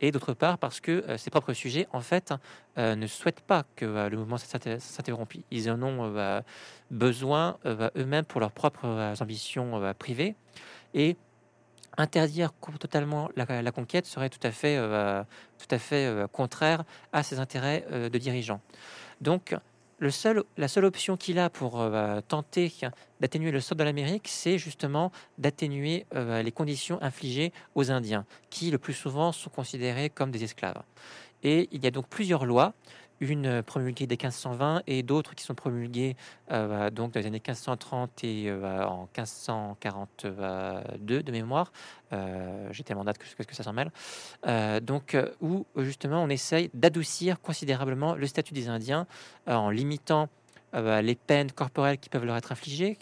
et d'autre part parce que euh, ses propres sujets, en fait, euh, ne souhaitent pas que le mouvement s'interrompe. Ils en ont besoin eux-mêmes pour leurs propres ambitions privées. Et interdire totalement la, conquête serait tout à fait, tout à fait contraire à ses intérêts de dirigeants. Donc, la seule option qu'il a pour euh, tenter d'atténuer le sort de l'Amérique, c'est justement d'atténuer euh, les conditions infligées aux Indiens, qui le plus souvent sont considérés comme des esclaves. Et il y a donc plusieurs lois une promulguée dès 1520 et d'autres qui sont promulguées euh, donc dans les années 1530 et euh, en 1542 de mémoire. Euh, J'ai tellement date que, que ça s'en mêle. Euh, donc où justement on essaye d'adoucir considérablement le statut des Indiens en limitant bah, les peines corporelles qui peuvent leur être infligées,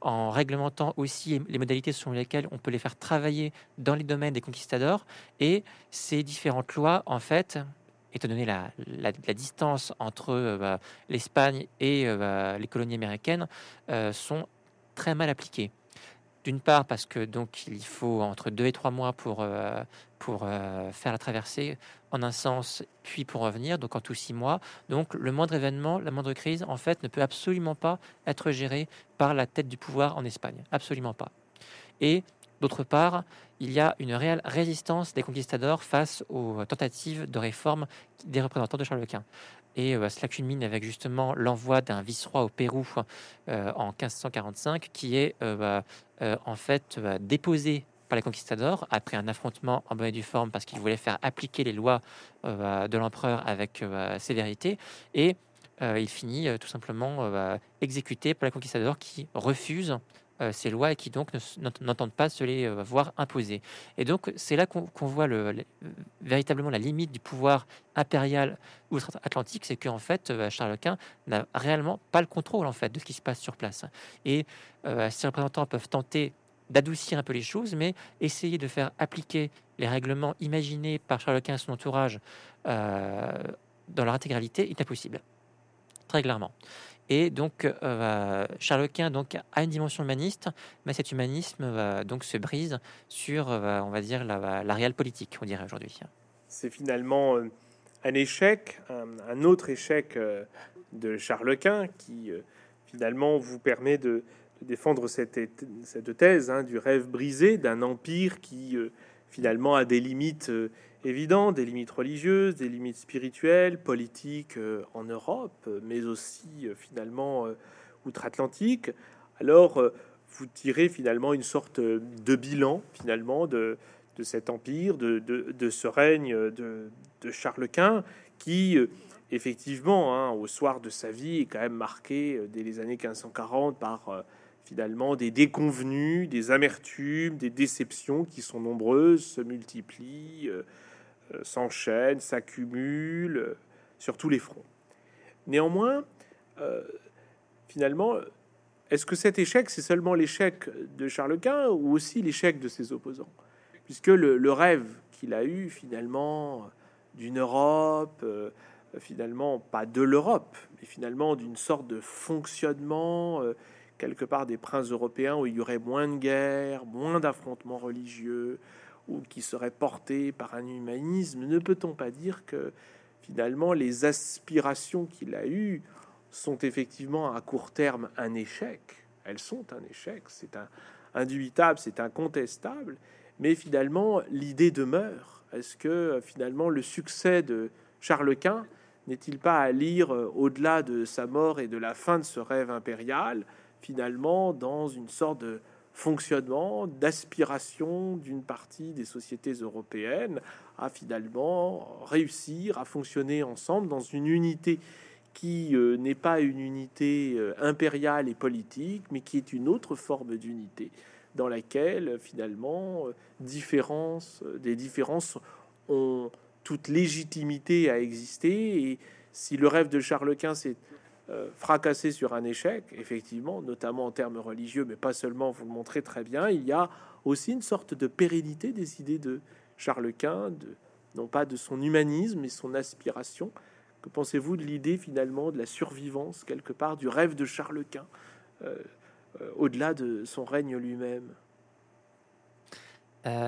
en réglementant aussi les modalités selon lesquelles on peut les faire travailler dans les domaines des conquistadors. Et ces différentes lois, en fait, étant donné la, la, distance entre bah, l'Espagne et bah, les colonies américaines, sont très mal appliquées. D'une part parce que donc il faut entre deux et trois mois pour, euh, pour euh, faire la traversée en un sens, puis pour revenir, donc en tout six mois. Donc le moindre événement, la moindre crise, en fait, ne peut absolument pas être géré par la tête du pouvoir en Espagne. Absolument pas. Et d'autre part, il y a une réelle résistance des conquistadors face aux tentatives de réforme des représentants de Charles Quint. Et euh, cela culmine avec justement l'envoi d'un vice-roi au Pérou euh, en 1545, qui est euh, bah, en fait bah, déposé par les conquistadors après un affrontement en bonne et due forme parce qu'il voulait faire appliquer les lois bah, de l'empereur avec sévérité. Et il finit tout simplement exécuté par les conquistadors qui refusent ces lois et qui donc n'entendent pas se les euh, voir imposer. Et donc c'est là qu'on voit le, véritablement la limite du pouvoir impérial outre-Atlantique, c'est qu'en fait euh, Charles Quint n'a réellement pas le contrôle en fait de ce qui se passe sur place. Et ses représentants peuvent tenter d'adoucir un peu les choses, mais essayer de faire appliquer les règlements imaginés par Charles Quint et son entourage dans leur intégralité est impossible, très clairement. Et donc, euh, Charles Quint donc, a une dimension humaniste, mais cet humanisme donc, se brise sur, euh, on va dire, la, la réelle politique, on dirait aujourd'hui. C'est finalement euh, un échec, un, autre échec de Charles Quint qui finalement vous permet de, défendre cette, cette thèse hein, du rêve brisé d'un empire qui finalement a des limites évident, des limites religieuses, des limites spirituelles, politiques euh, en Europe, mais aussi euh, finalement euh, outre-Atlantique. Alors, vous tirez finalement une sorte de bilan finalement de, cet empire, de, ce règne de, de, Charles Quint, qui effectivement, hein, au soir de sa vie, est quand même marqué dès les années 1540 par finalement des déconvenus, des amertumes, des déceptions qui sont nombreuses, se multiplient. Euh, s'enchaînent, s'accumulent euh, sur tous les fronts. Néanmoins, euh, finalement, est-ce que cet échec, c'est seulement l'échec de Charles Quint ou aussi l'échec de ses opposants? Puisque le, rêve qu'il a eu finalement d'une Europe, finalement pas de l'Europe, mais finalement d'une sorte de fonctionnement quelque part des princes européens où il y aurait moins de guerres, moins d'affrontements religieux, ou qui serait porté par un humanisme, ne peut-on pas dire que finalement les aspirations qu'il a eues sont effectivement à court terme un échec? Elles sont un échec, c'est un indubitable, c'est incontestable, mais finalement l'idée demeure. Est-ce que finalement le succès de Charles Quint n'est-il pas à lire euh, au-delà de sa mort et de la fin de ce rêve impérial, finalement dans une sorte de fonctionnement, d'aspiration d'une partie des sociétés européennes à finalement réussir à fonctionner ensemble dans une unité qui euh, n'est pas une unité euh, impériale et politique, mais qui est une autre forme d'unité dans laquelle finalement euh, différence, des différences ont toute légitimité à exister. Et si le rêve de Charles Quint, c'est euh, fracassé sur un échec, effectivement, notamment en termes religieux, mais pas seulement, vous le montrez très bien, il y a aussi une sorte de pérennité des idées de Charles Quint, de, non pas de son humanisme, mais son aspiration. Que pensez-vous de l'idée finalement de la survivance, quelque part, du rêve de Charles Quint, euh, euh, au-delà de son règne lui-même?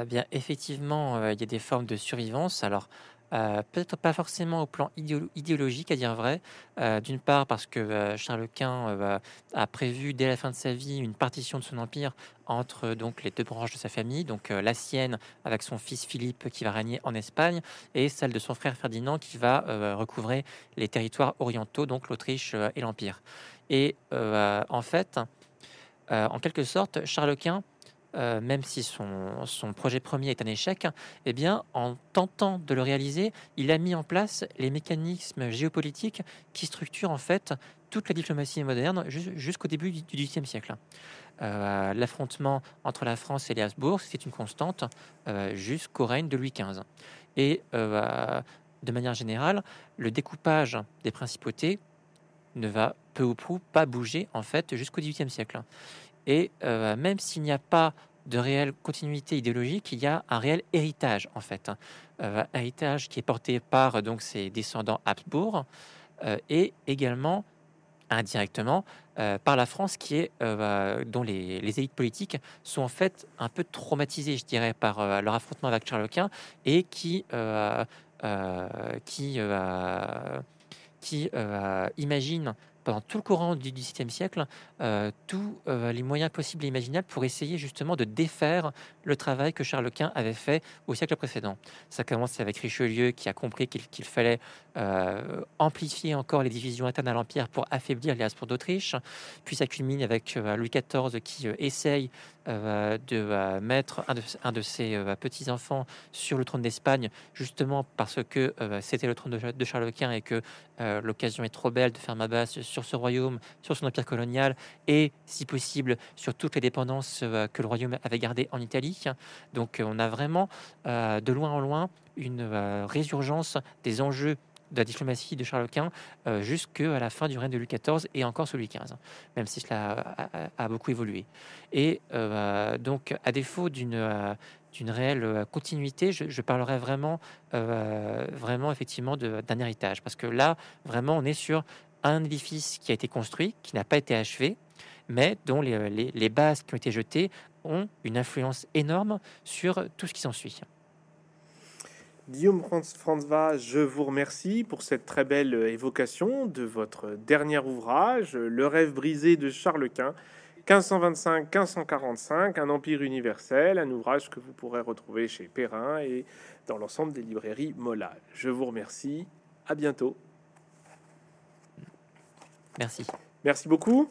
Bien, effectivement, il y a des formes de survivance. Alors, euh, peut-être pas forcément au plan idéologique, à dire vrai. Euh, d'une part, parce que euh, Charles Quint a prévu dès la fin de sa vie une partition de son empire entre donc les deux branches de sa famille, donc la sienne avec son fils Philippe qui va régner en Espagne et celle de son frère Ferdinand qui va recouvrer les territoires orientaux, donc l'Autriche et l'Empire. Et en fait, en quelque sorte, Charles Quint euh, même si son, son, projet premier est un échec, eh bien, en tentant de le réaliser, il a mis en place les mécanismes géopolitiques qui structurent en fait toute la diplomatie moderne jusqu'au début du XVIIIe siècle. Euh, l'affrontement entre la France et les Habsbourg, c'est une constante euh, jusqu'au règne de Louis XV. Et de manière générale, le découpage des principautés ne va peu ou prou pas bougé en fait jusqu'au XVIIIe siècle. Et même s'il n'y a pas de réelle continuité idéologique, il y a un réel héritage en fait, un héritage qui est porté par donc ses descendants Habsbourg et également indirectement euh, par la France qui est euh, dont les, élites politiques sont en fait un peu traumatisées, je dirais, par euh, leur affrontement avec Charles Quint et qui qui qui imagine pendant tout le courant du XVIIe siècle euh, tous euh, les moyens possibles et imaginables pour essayer justement de défaire le travail que Charles Quint avait fait au siècle précédent. Ça commence avec Richelieu qui a compris qu'il fallait euh, amplifier encore les divisions internes à l'Empire pour affaiblir les Habsbourg d'Autriche. Puis ça culmine avec Louis XIV qui essaye de mettre un de, ses petits-enfants sur le trône d'Espagne, justement parce que c'était le trône de, de, Charles Quint et que l'occasion est trop belle de faire ma base sur ce royaume, sur son empire colonial et, si possible, sur toutes les dépendances euh, que le royaume avait gardées en Italie. Donc, euh, on a vraiment, euh, de loin en loin, une résurgence des enjeux de la diplomatie de Charles Quint jusqu'à la fin du règne de Louis XIV et encore sous Louis XV, même si cela a, beaucoup évolué. Et donc, à défaut d'une d'une réelle continuité, je, parlerai vraiment, vraiment effectivement d'un héritage, parce que là, vraiment, on est sur un édifice qui a été construit, qui n'a pas été achevé, mais dont les, bases qui ont été jetées ont une influence énorme sur tout ce qui s'ensuit. Guillaume Franzva, je vous remercie pour cette très belle évocation de votre dernier ouvrage, Le rêve brisé de Charles Quint, 1525-1545, un empire universel, un ouvrage que vous pourrez retrouver chez Perrin et dans l'ensemble des librairies Mola. Je vous remercie, à bientôt. Merci. Merci beaucoup.